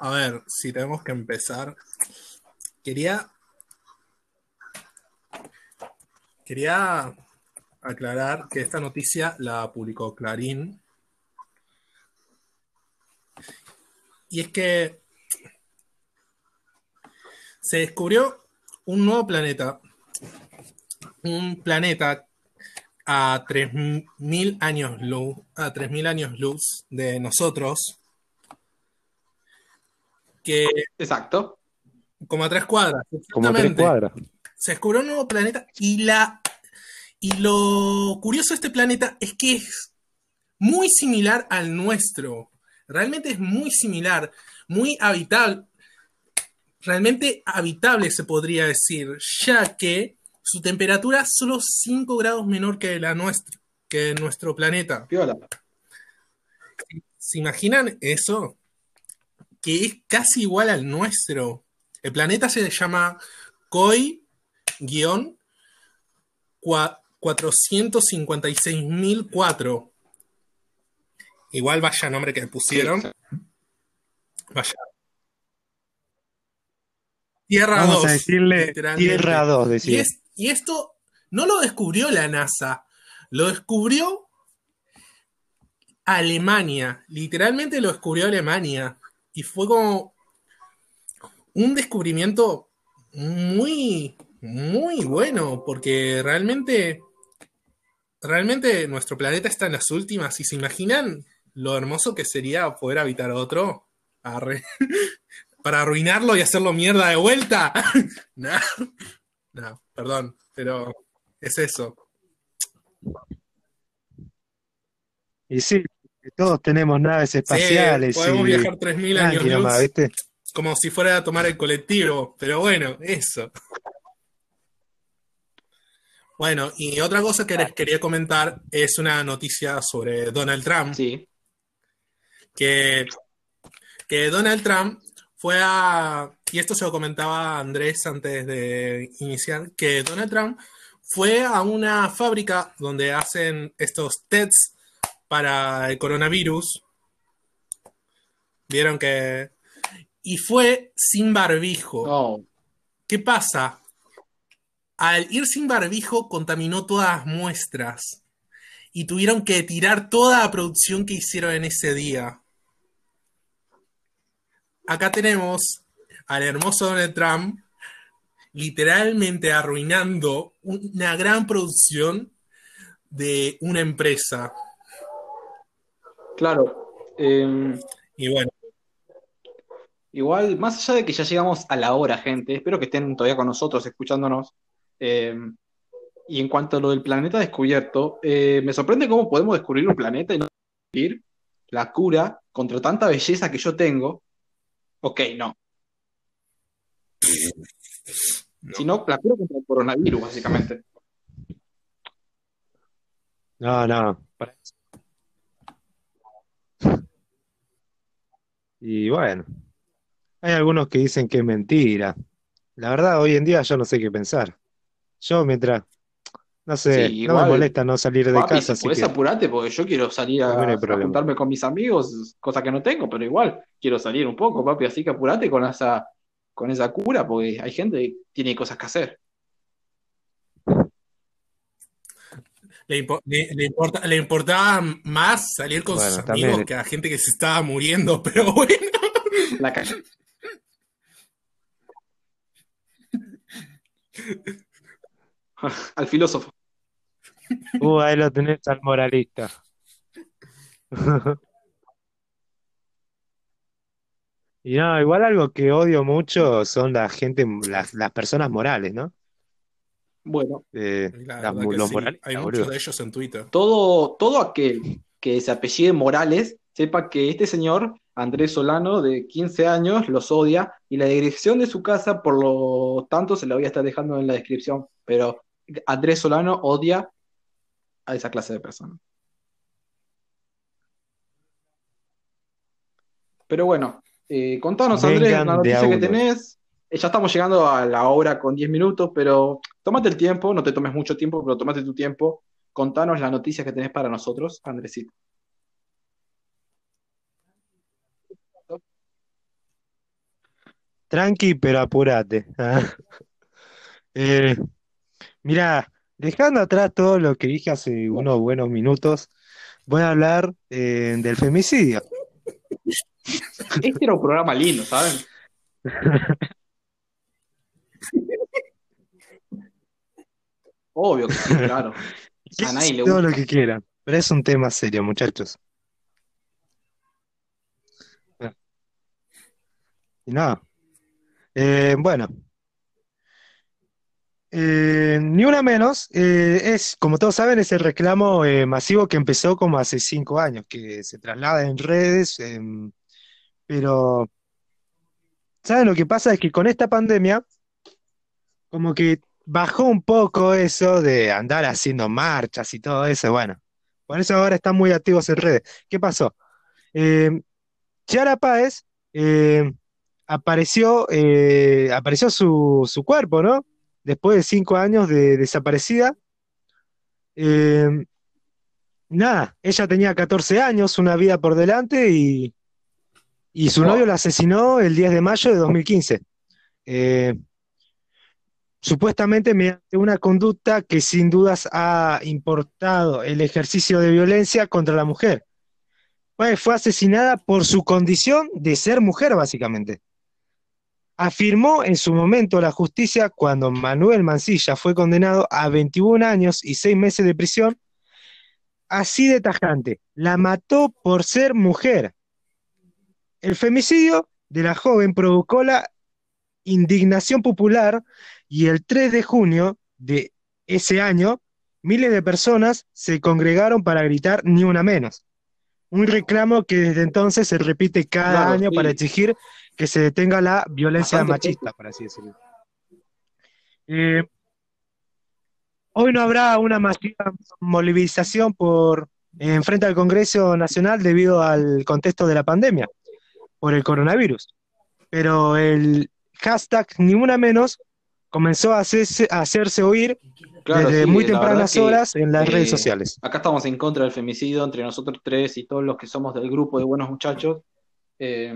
a ver, si tenemos que empezar. Quería. Quería aclarar que esta noticia la publicó Clarín. Y es que se descubrió un nuevo planeta. Un planeta a 3.000 años luz, a 3.000 años luz de nosotros que Exacto. como a tres cuadras. Como a tres cuadras. Se descubrió un nuevo planeta y la y lo curioso de este planeta es que es muy similar al nuestro. Realmente es muy similar, muy habitable. Realmente habitable se podría decir, ya que su temperatura es solo 5 grados menor que la nuestra, que nuestro planeta. Piola. ¿Se imaginan eso? Que es casi igual al nuestro. El planeta se llama COI-456.004. Igual vaya nombre que le pusieron. Vaya. Tierra Vamos 2. a decirle literalmente. Tierra 2, Y, decía. es- y esto no lo descubrió la NASA, lo descubrió Alemania. Literalmente lo descubrió Alemania. Y fue como un descubrimiento muy, muy bueno, porque realmente, realmente nuestro planeta está en las últimas. Y se imaginan lo hermoso que sería poder habitar otro. Para arruinarlo y hacerlo mierda de vuelta. no, no, perdón, pero es eso. Y sí, todos tenemos naves espaciales Sí, podemos y viajar 3.000 años nomás, luz, ¿viste? como si fuera a tomar el colectivo, pero bueno, eso. Bueno, y otra cosa que les quería comentar es una noticia sobre Donald Trump, Sí. que, que Donald Trump fue a, y esto se lo comentaba Andrés antes de iniciar, que Donald Trump fue a una fábrica donde hacen estos tests para el coronavirus. Vieron que... Y fue sin barbijo. No. ¿Qué pasa? Al ir sin barbijo contaminó todas las muestras y tuvieron que tirar toda la producción que hicieron en ese día. Acá tenemos al hermoso Donald Trump literalmente arruinando una gran producción de una empresa. Claro. eh, Y bueno, igual, más allá de que ya llegamos a la hora, gente, espero que estén todavía con nosotros escuchándonos. eh, Y en cuanto a lo del planeta descubierto, eh, me sorprende cómo podemos descubrir un planeta y no descubrir la cura contra tanta belleza que yo tengo. Ok, no. Sino la cura contra el coronavirus, básicamente. No, no. Y bueno, hay algunos que dicen que es mentira. La verdad, hoy en día yo no sé qué pensar. Yo mientras, no sé, Sí, no me molesta no salir de papi, casa, si que apurate, porque yo quiero salir mí no a, a juntarme con mis amigos, cosa que no tengo, pero igual quiero salir un poco, papi, así que apurate con esa, con esa cura, porque hay gente que tiene cosas que hacer. Le, impo- le- le importa, le importaba más salir con sus amigos también. que a gente que se estaba muriendo, pero bueno. La ca- Al filósofo. Uh, ahí lo tenés al moralista. Y no, igual algo que odio mucho son la gente, las, las personas morales, ¿no? Bueno, Eh, La los sí, moralistas, hay muchos de ellos en Twitter. todo, todo aquel que se apellide Morales, sepa que este señor, Andrés Solano, de 15 años, los odia y la dirección de su casa, por lo tanto, se la voy a estar dejando en la descripción. Pero Andrés Solano odia a esa clase de personas. Pero bueno, eh, contanos, Andrés, la noticia que tenés. Eh, Ya estamos llegando a la hora con 10 minutos, pero tómate el tiempo, no te tomes mucho tiempo, pero tómate tu tiempo. Contanos la noticia que tenés para nosotros, Andresito. Tranqui, pero apurate. Ah. Eh, mira, dejando atrás todo lo que dije hace unos buenos minutos, voy a hablar eh, del femicidio. Este era un programa lindo, ¿saben? Obvio que sí, claro. A nadie le Todo lo que quieran, pero es un tema serio, muchachos. Y nada. Eh, bueno, eh, ni una menos, eh, es, como todos saben, es el reclamo masivo que empezó como hace cinco años, que se traslada en redes, em, pero ¿saben lo que pasa? Es que con esta pandemia, como que bajó un poco eso de andar haciendo marchas y todo eso, bueno, por eso ahora están muy activos en redes. ¿Qué pasó? Eh, Chiara Páez eh, apareció, eh, apareció su, su cuerpo, ¿no? Después de cinco años de desaparecida. Eh, nada, ella tenía 14 años, una vida por delante y, y su novio la asesinó el 10 de mayo de 2015. Supuestamente mediante una conducta que sin dudas ha importado el ejercicio de violencia contra la mujer. Pues fue asesinada por su condición de ser mujer, básicamente. Afirmó en su momento la justicia cuando Manuel Mancilla fue condenado a 21 años y 6 meses de prisión, así de tajante. La mató por ser mujer. El femicidio de la joven provocó la indignación popular y el 3 de junio de ese año, miles de personas se congregaron para gritar ni una menos. Un reclamo que desde entonces se repite cada Claro, año sí. para exigir que se detenga la violencia Bastante machista, por así decirlo. Eh, hoy no habrá una masiva movilización por en frente al Congreso Nacional debido al contexto de la pandemia por el coronavirus. Pero el hashtag ni una menos comenzó a hacerse, a hacerse oír Claro, desde sí, muy tempranas que, horas en las eh, redes sociales. Acá estamos en contra del femicidio entre nosotros tres y todos los que somos del grupo de buenos muchachos. Eh,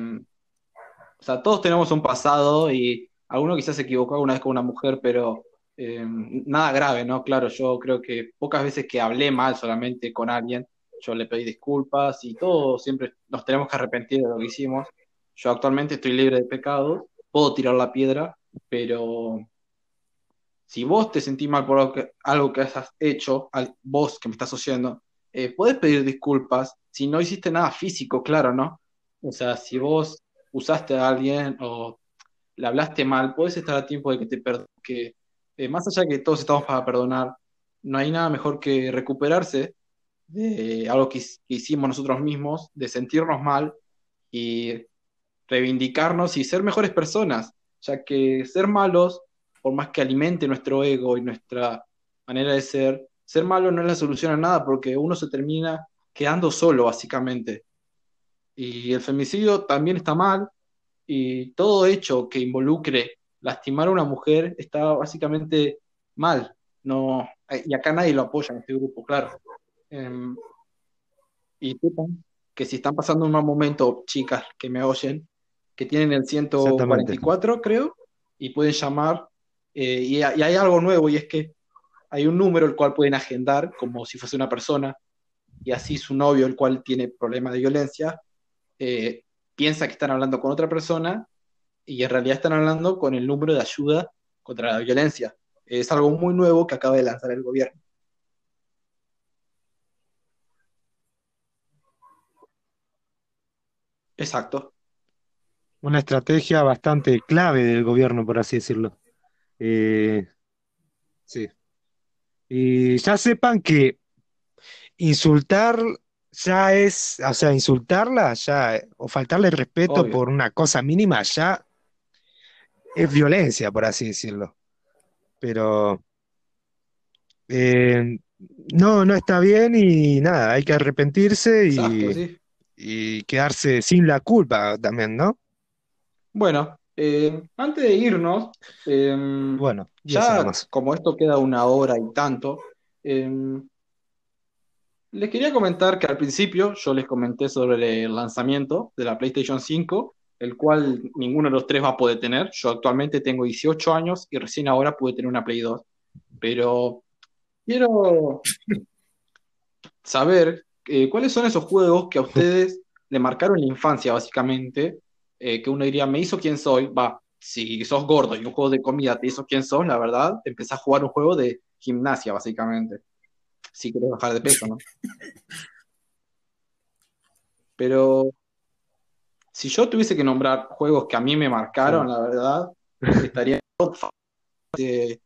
o sea, todos tenemos un pasado y alguno quizás se equivocó alguna vez con una mujer, pero eh, nada grave, ¿no? Claro, yo creo que pocas veces que hablé mal solamente con alguien, yo le pedí disculpas y todos siempre nos tenemos que arrepentir de lo que hicimos. Yo actualmente estoy libre de pecado, puedo tirar la piedra, pero si vos te sentís mal por algo que, algo que has hecho, vos que me estás oyendo, eh, podés pedir disculpas si no hiciste nada físico, claro, ¿no? O sea, si vos usaste a alguien o le hablaste mal, podés estar a tiempo de que te perdone. Que, eh, más allá de que todos estamos para perdonar, no hay nada mejor que recuperarse de algo que, que hicimos nosotros mismos, de sentirnos mal y reivindicarnos y ser mejores personas, ya que ser malos, por más que alimente nuestro ego y nuestra manera de ser, ser malo no es la solución a nada porque uno se termina quedando solo, básicamente. Y el femicidio también está mal y todo hecho que involucre lastimar a una mujer está básicamente mal. No, y acá nadie lo apoya en este grupo, claro. Em, y que si están pasando un mal momento, chicas que me oyen, que tienen el 144, creo, y pueden llamar. eh, y, hay- y hay algo nuevo, y es que hay un número el cual pueden agendar como si fuese una persona, y así su novio, el cual tiene problemas de violencia, eh, piensa que están hablando con otra persona, y en realidad están hablando con el número de ayuda contra la violencia. Es algo muy nuevo que acaba de lanzar el gobierno. Exacto. Una estrategia bastante clave del gobierno, por así decirlo. Eh, sí. Y ya sepan que insultar ya es, o sea, insultarla ya, o faltarle respeto Obvio. por una cosa mínima ya es violencia, por así decirlo. Pero eh, no, no está bien y nada, hay que arrepentirse Exacto, y, sí. y quedarse sin la culpa también, ¿no? Bueno, eh, antes de irnos, eh, Bueno, ya como esto queda una hora y tanto, eh, les quería comentar que al principio yo les comenté sobre el lanzamiento de la PlayStation 5, el cual ninguno de los tres va a poder tener. Yo actualmente tengo 18 años y recién ahora pude tener una Play 2. Pero quiero saber eh, cuáles son esos juegos que a ustedes le marcaron la infancia, básicamente, eh, que uno diría, me hizo quién soy, va, si sos gordo y un juego de comida te hizo quién sos, la verdad, empezás a jugar un juego de gimnasia, básicamente, si querés bajar de peso, ¿no? Pero si yo tuviese que nombrar juegos que a mí me marcaron, la verdad, estaría eh,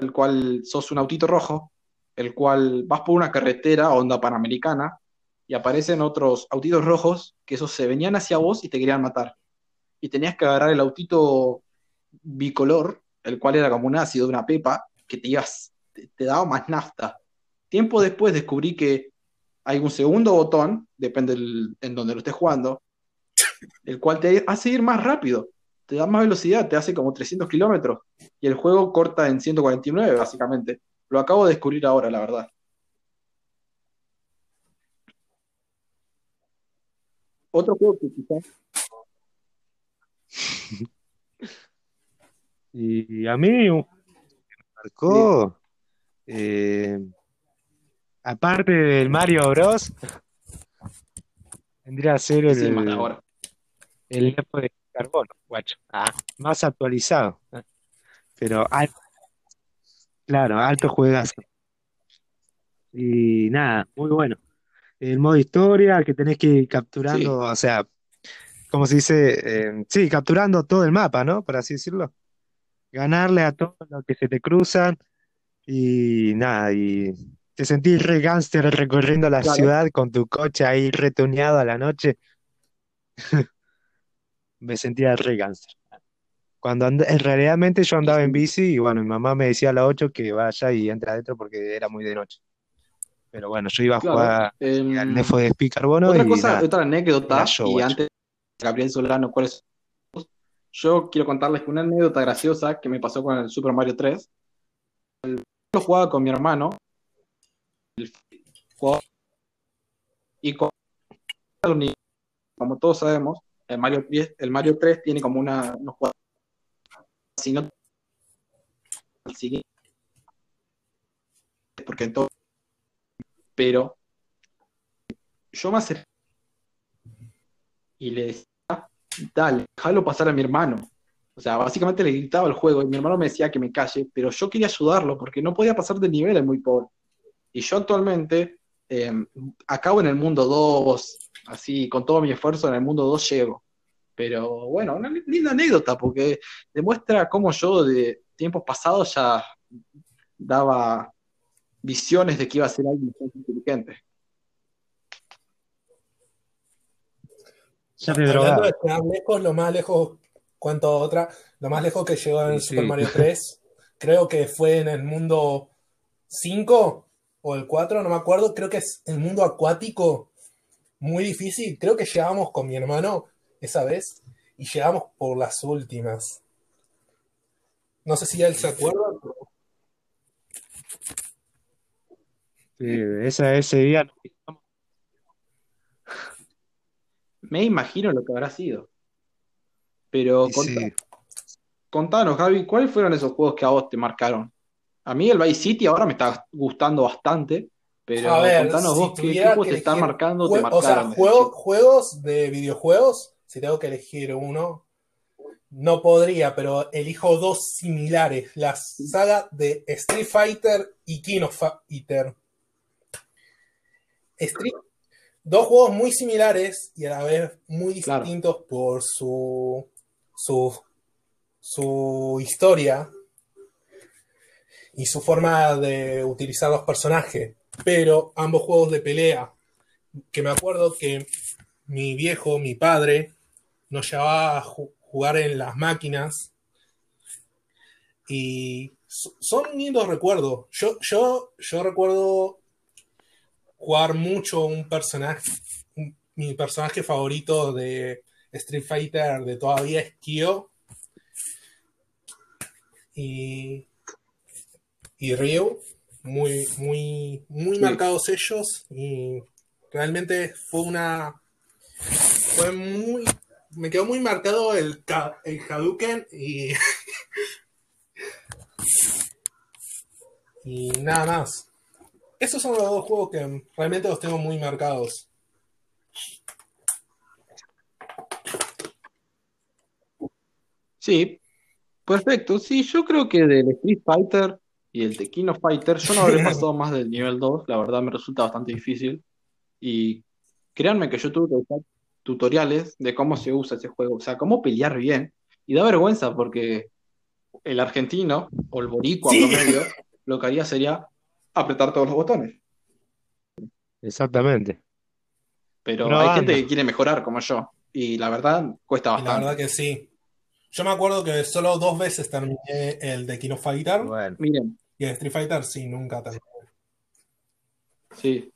el cual sos un autito rojo, el cual vas por una carretera onda panamericana y aparecen otros autitos rojos que esos se venían hacia vos y te querían matar. Y tenías que agarrar el autito bicolor, el cual era como un ácido de una pepa, que te ibas, te, te daba más nafta. Tiempo después descubrí que hay un segundo botón, depende del- en donde lo estés jugando, el cual te hace ir más rápido, te da más velocidad, te hace como 300 kilómetros y el juego corta en 149, básicamente. Lo acabo de descubrir ahora, la verdad. Otro juego que quizás Y a mí me marcó, eh, aparte del Mario Bros, vendría a ser sí, el, ahora. el Nefo de carbono, guacho. Ah, más actualizado. Pero al- claro, alto juegazo. Y nada, muy bueno. El modo historia que tenés que ir capturando, o sea, como se dice, Eh, sí, capturando todo el mapa, ¿no? Por así decirlo. Ganarle a todo lo que se te cruzan y nada, y te sentís re gánster recorriendo la Claro. ciudad con tu coche ahí retuneado a la noche. Me sentía re gánster. Cuando and- en realidadmente yo andaba en bici y bueno, mi mamá me decía a las 8 que vaya y entre adentro porque era muy de noche. Pero bueno, yo iba a Claro. jugar al Nefo de Speed Carbono otra y cosa, nada. otra anécdota, y antes Gabriel Solano, ¿cuál es? Yo quiero contarles una anécdota graciosa que me pasó con el Super Mario 3. Yo jugaba con mi hermano, el jugaba- y con como todos sabemos, el Mario 10, el Mario 3 tiene como una unos cuadros, si no el siguiente, porque entonces, pero yo me acerqué y le decía, dale, déjalo pasar a mi hermano. O sea, básicamente le gritaba el juego y mi hermano me decía que me calle, pero yo quería ayudarlo porque no podía pasar de nivel, es muy pobre. Y yo actualmente eh, acabo en el mundo 2, así, con todo mi esfuerzo en el mundo 2 llego. Pero bueno, una linda anécdota porque demuestra cómo yo de tiempos pasados ya daba visiones de que iba a ser alguien inteligente. Ya Hablando de lejos, lo más lejos, cuento otra, lo más lejos que llegó en Sí, Super sí. Mario 3, creo que fue en el mundo 5 o el 4, no me acuerdo, creo que es el mundo acuático, muy difícil, creo que llegamos con mi hermano esa vez y llegamos por las últimas. No sé si él se acuerda, Sí, esa, ese día Me imagino lo que habrá sido. Pero y contá- sí. contanos, Javi, ¿cuáles fueron esos juegos que a vos te marcaron? A mí el Vice City ahora me está gustando bastante, pero A ver, contanos si vos qué, juegos te están marcando o te jue- o sea, marcaron. juego- juegos de videojuegos, si tengo que elegir uno, no podría, pero elijo dos similares, la saga de Street Fighter y King of Fighter. Street- dos juegos muy similares y a la vez muy Claro. distintos por su, su, su historia y su forma de utilizar los personajes. Pero ambos juegos de pelea, que me acuerdo que mi viejo, mi padre, nos llevaba a ju- jugar en las máquinas y so- son lindos recuerdos. Yo, yo, yo recuerdo jugar mucho un personaje, un- mi personaje favorito de Street Fighter de todavía es Kyo y, y Ryu, muy, muy, muy Sí. marcados ellos y realmente fue una, fue muy, me quedó muy marcado el, el Hadouken y, y nada más. Esos son los dos juegos que realmente los tengo muy marcados. Sí, perfecto. Sí, yo creo que del Street Fighter y el of Fighter, yo no habré pasado más del nivel 2, la verdad me resulta bastante difícil. Y créanme que yo tuve que buscar tutoriales de cómo se usa ese juego, o sea, cómo pelear bien. Y da vergüenza porque el argentino o el boricua Sí. lo que haría sería apretar todos los botones. Exactamente. Pero hay gente que quiere mejorar como yo. Y la verdad cuesta Y la bastante. verdad que sí. Yo me acuerdo que solo dos veces terminé el de King of Fighter Bueno, Miren, y el Street Fighter sí, nunca terminé. sí.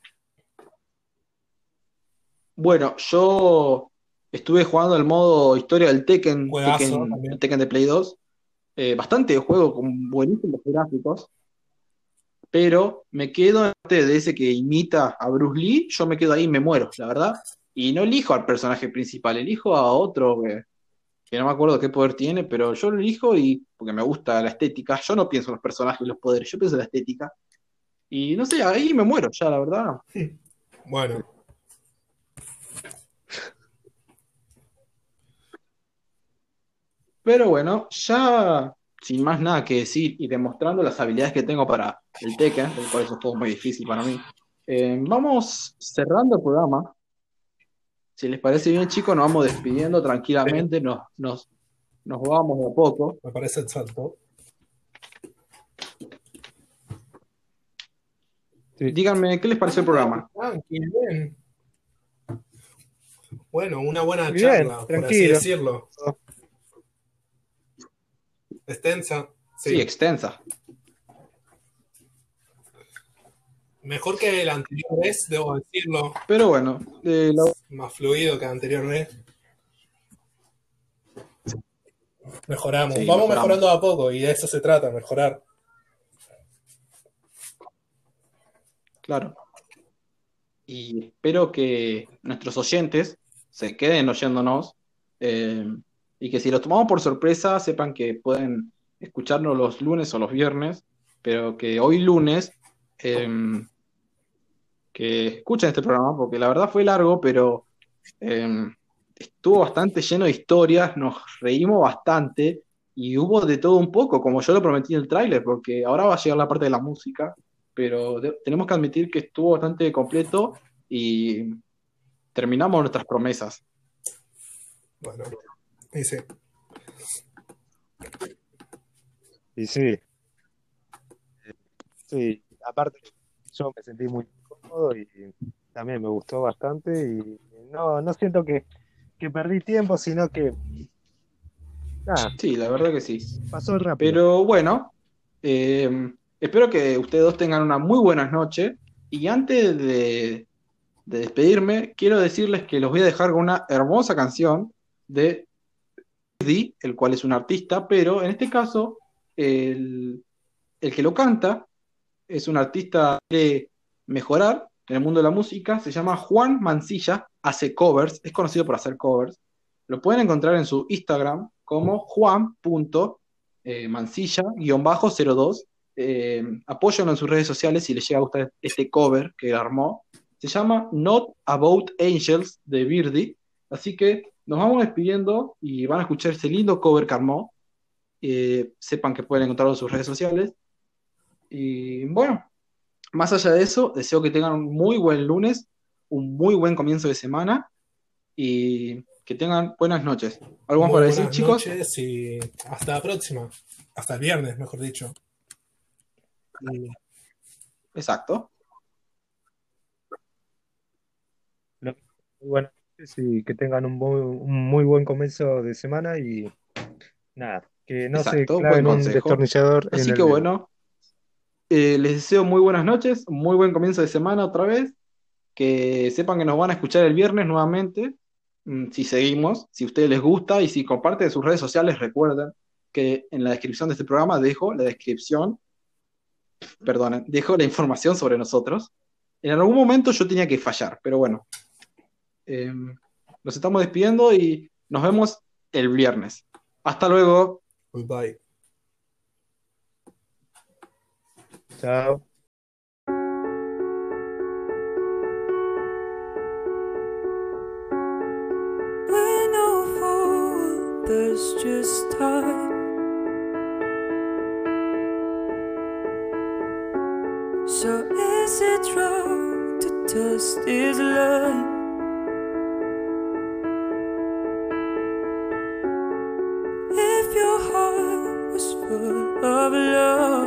Bueno, yo estuve jugando el modo historia del Tekken, Juegazo Tekken, también. el Tekken de Play 2. Eh, bastante juego con buenísimos gráficos. Pero me quedo parte de ese que imita a Bruce Lee, yo me quedo ahí y me muero, la verdad. Y no elijo al personaje principal, elijo a otro que, que no me acuerdo qué poder tiene, pero yo lo elijo y porque me gusta la estética. Yo no pienso en los personajes y los poderes, yo pienso en la estética. Y no sé, ahí me muero ya, la verdad. Bueno, Pero bueno, ya sin más nada que decir y demostrando las habilidades que tengo para el Tekken, el cual es un juego muy difícil para mí, eh, vamos cerrando el programa. Si les parece bien, chicos, nos vamos despidiendo tranquilamente, nos, nos, nos vamos de a poco. me parece exacto. sí. Díganme, ¿qué les pareció el programa? Tranqui, bien. Bueno, una buena Bien, charla, por así tranquilo. decirlo. Extensa. Sí, Sí. extensa. Mejor que la anterior vez, debo decirlo. Pero bueno, eh, la- Más fluido que la anterior vez. Mejoramos. Sí, Vamos mejoramos. mejorando a poco y de eso se trata, mejorar. Claro. Y espero que nuestros oyentes se queden oyéndonos eh, y que si los tomamos por sorpresa sepan que pueden escucharnos los lunes o los viernes, pero que hoy lunes eh, que escuchen este programa porque la verdad fue largo, pero eh, estuvo bastante lleno de historias, nos reímos bastante y hubo de todo un poco, como yo lo prometí en el tráiler, porque ahora va a llegar la parte de la música pero tenemos que admitir que estuvo bastante completo y terminamos nuestras promesas. Bueno, dice. Y sí. Sí, aparte, yo me sentí muy cómodo y también me gustó bastante y no, no siento que, que perdí tiempo, sino que nada, Sí, la verdad que sí. pasó rápido. Pero bueno, eh, espero que ustedes dos tengan una muy buena noche. Y antes de, de despedirme, quiero decirles que los voy a dejar con una hermosa canción de El cual es un artista, pero en este caso, el, el que lo canta es un artista de mejorar en el mundo de la música, se llama Juan Mancilla, hace covers, es conocido por hacer covers. Lo pueden encontrar en su Instagram como juan.mancilla-02. Eh, apóyenlo en sus redes sociales si les llega a gustar este cover que armó. Se llama Not About Angels de Birdie. Así que nos vamos despidiendo y van a escuchar ese lindo cover que armó. Eh, sepan que pueden encontrarlo en sus redes sociales. Y bueno, más allá de eso, deseo que tengan un muy buen lunes, un muy buen comienzo de semana y que tengan buenas noches. ¿Algo más para decir, buenas chicos? noches y hasta la próxima. Hasta el viernes, mejor dicho. Exacto. Muy noches y que tengan un, muy, un muy buen comienzo de semana y nada, que no se Exacto, claven buen un destornillador en Así el que dedo. bueno, eh, les deseo muy buenas noches, muy buen comienzo de semana otra vez. Que sepan que nos van a escuchar el viernes nuevamente, mm, si seguimos, si a ustedes les gusta y si comparten en sus redes sociales, recuerden que en la descripción de este programa dejo la descripción, perdonen, dejo la información sobre nosotros. En algún momento yo tenía que fallar, pero bueno, eh, nos estamos despidiendo y nos vemos el viernes. Hasta luego. goodbye. Chao. There's just time. So is it wrong to test line? of love.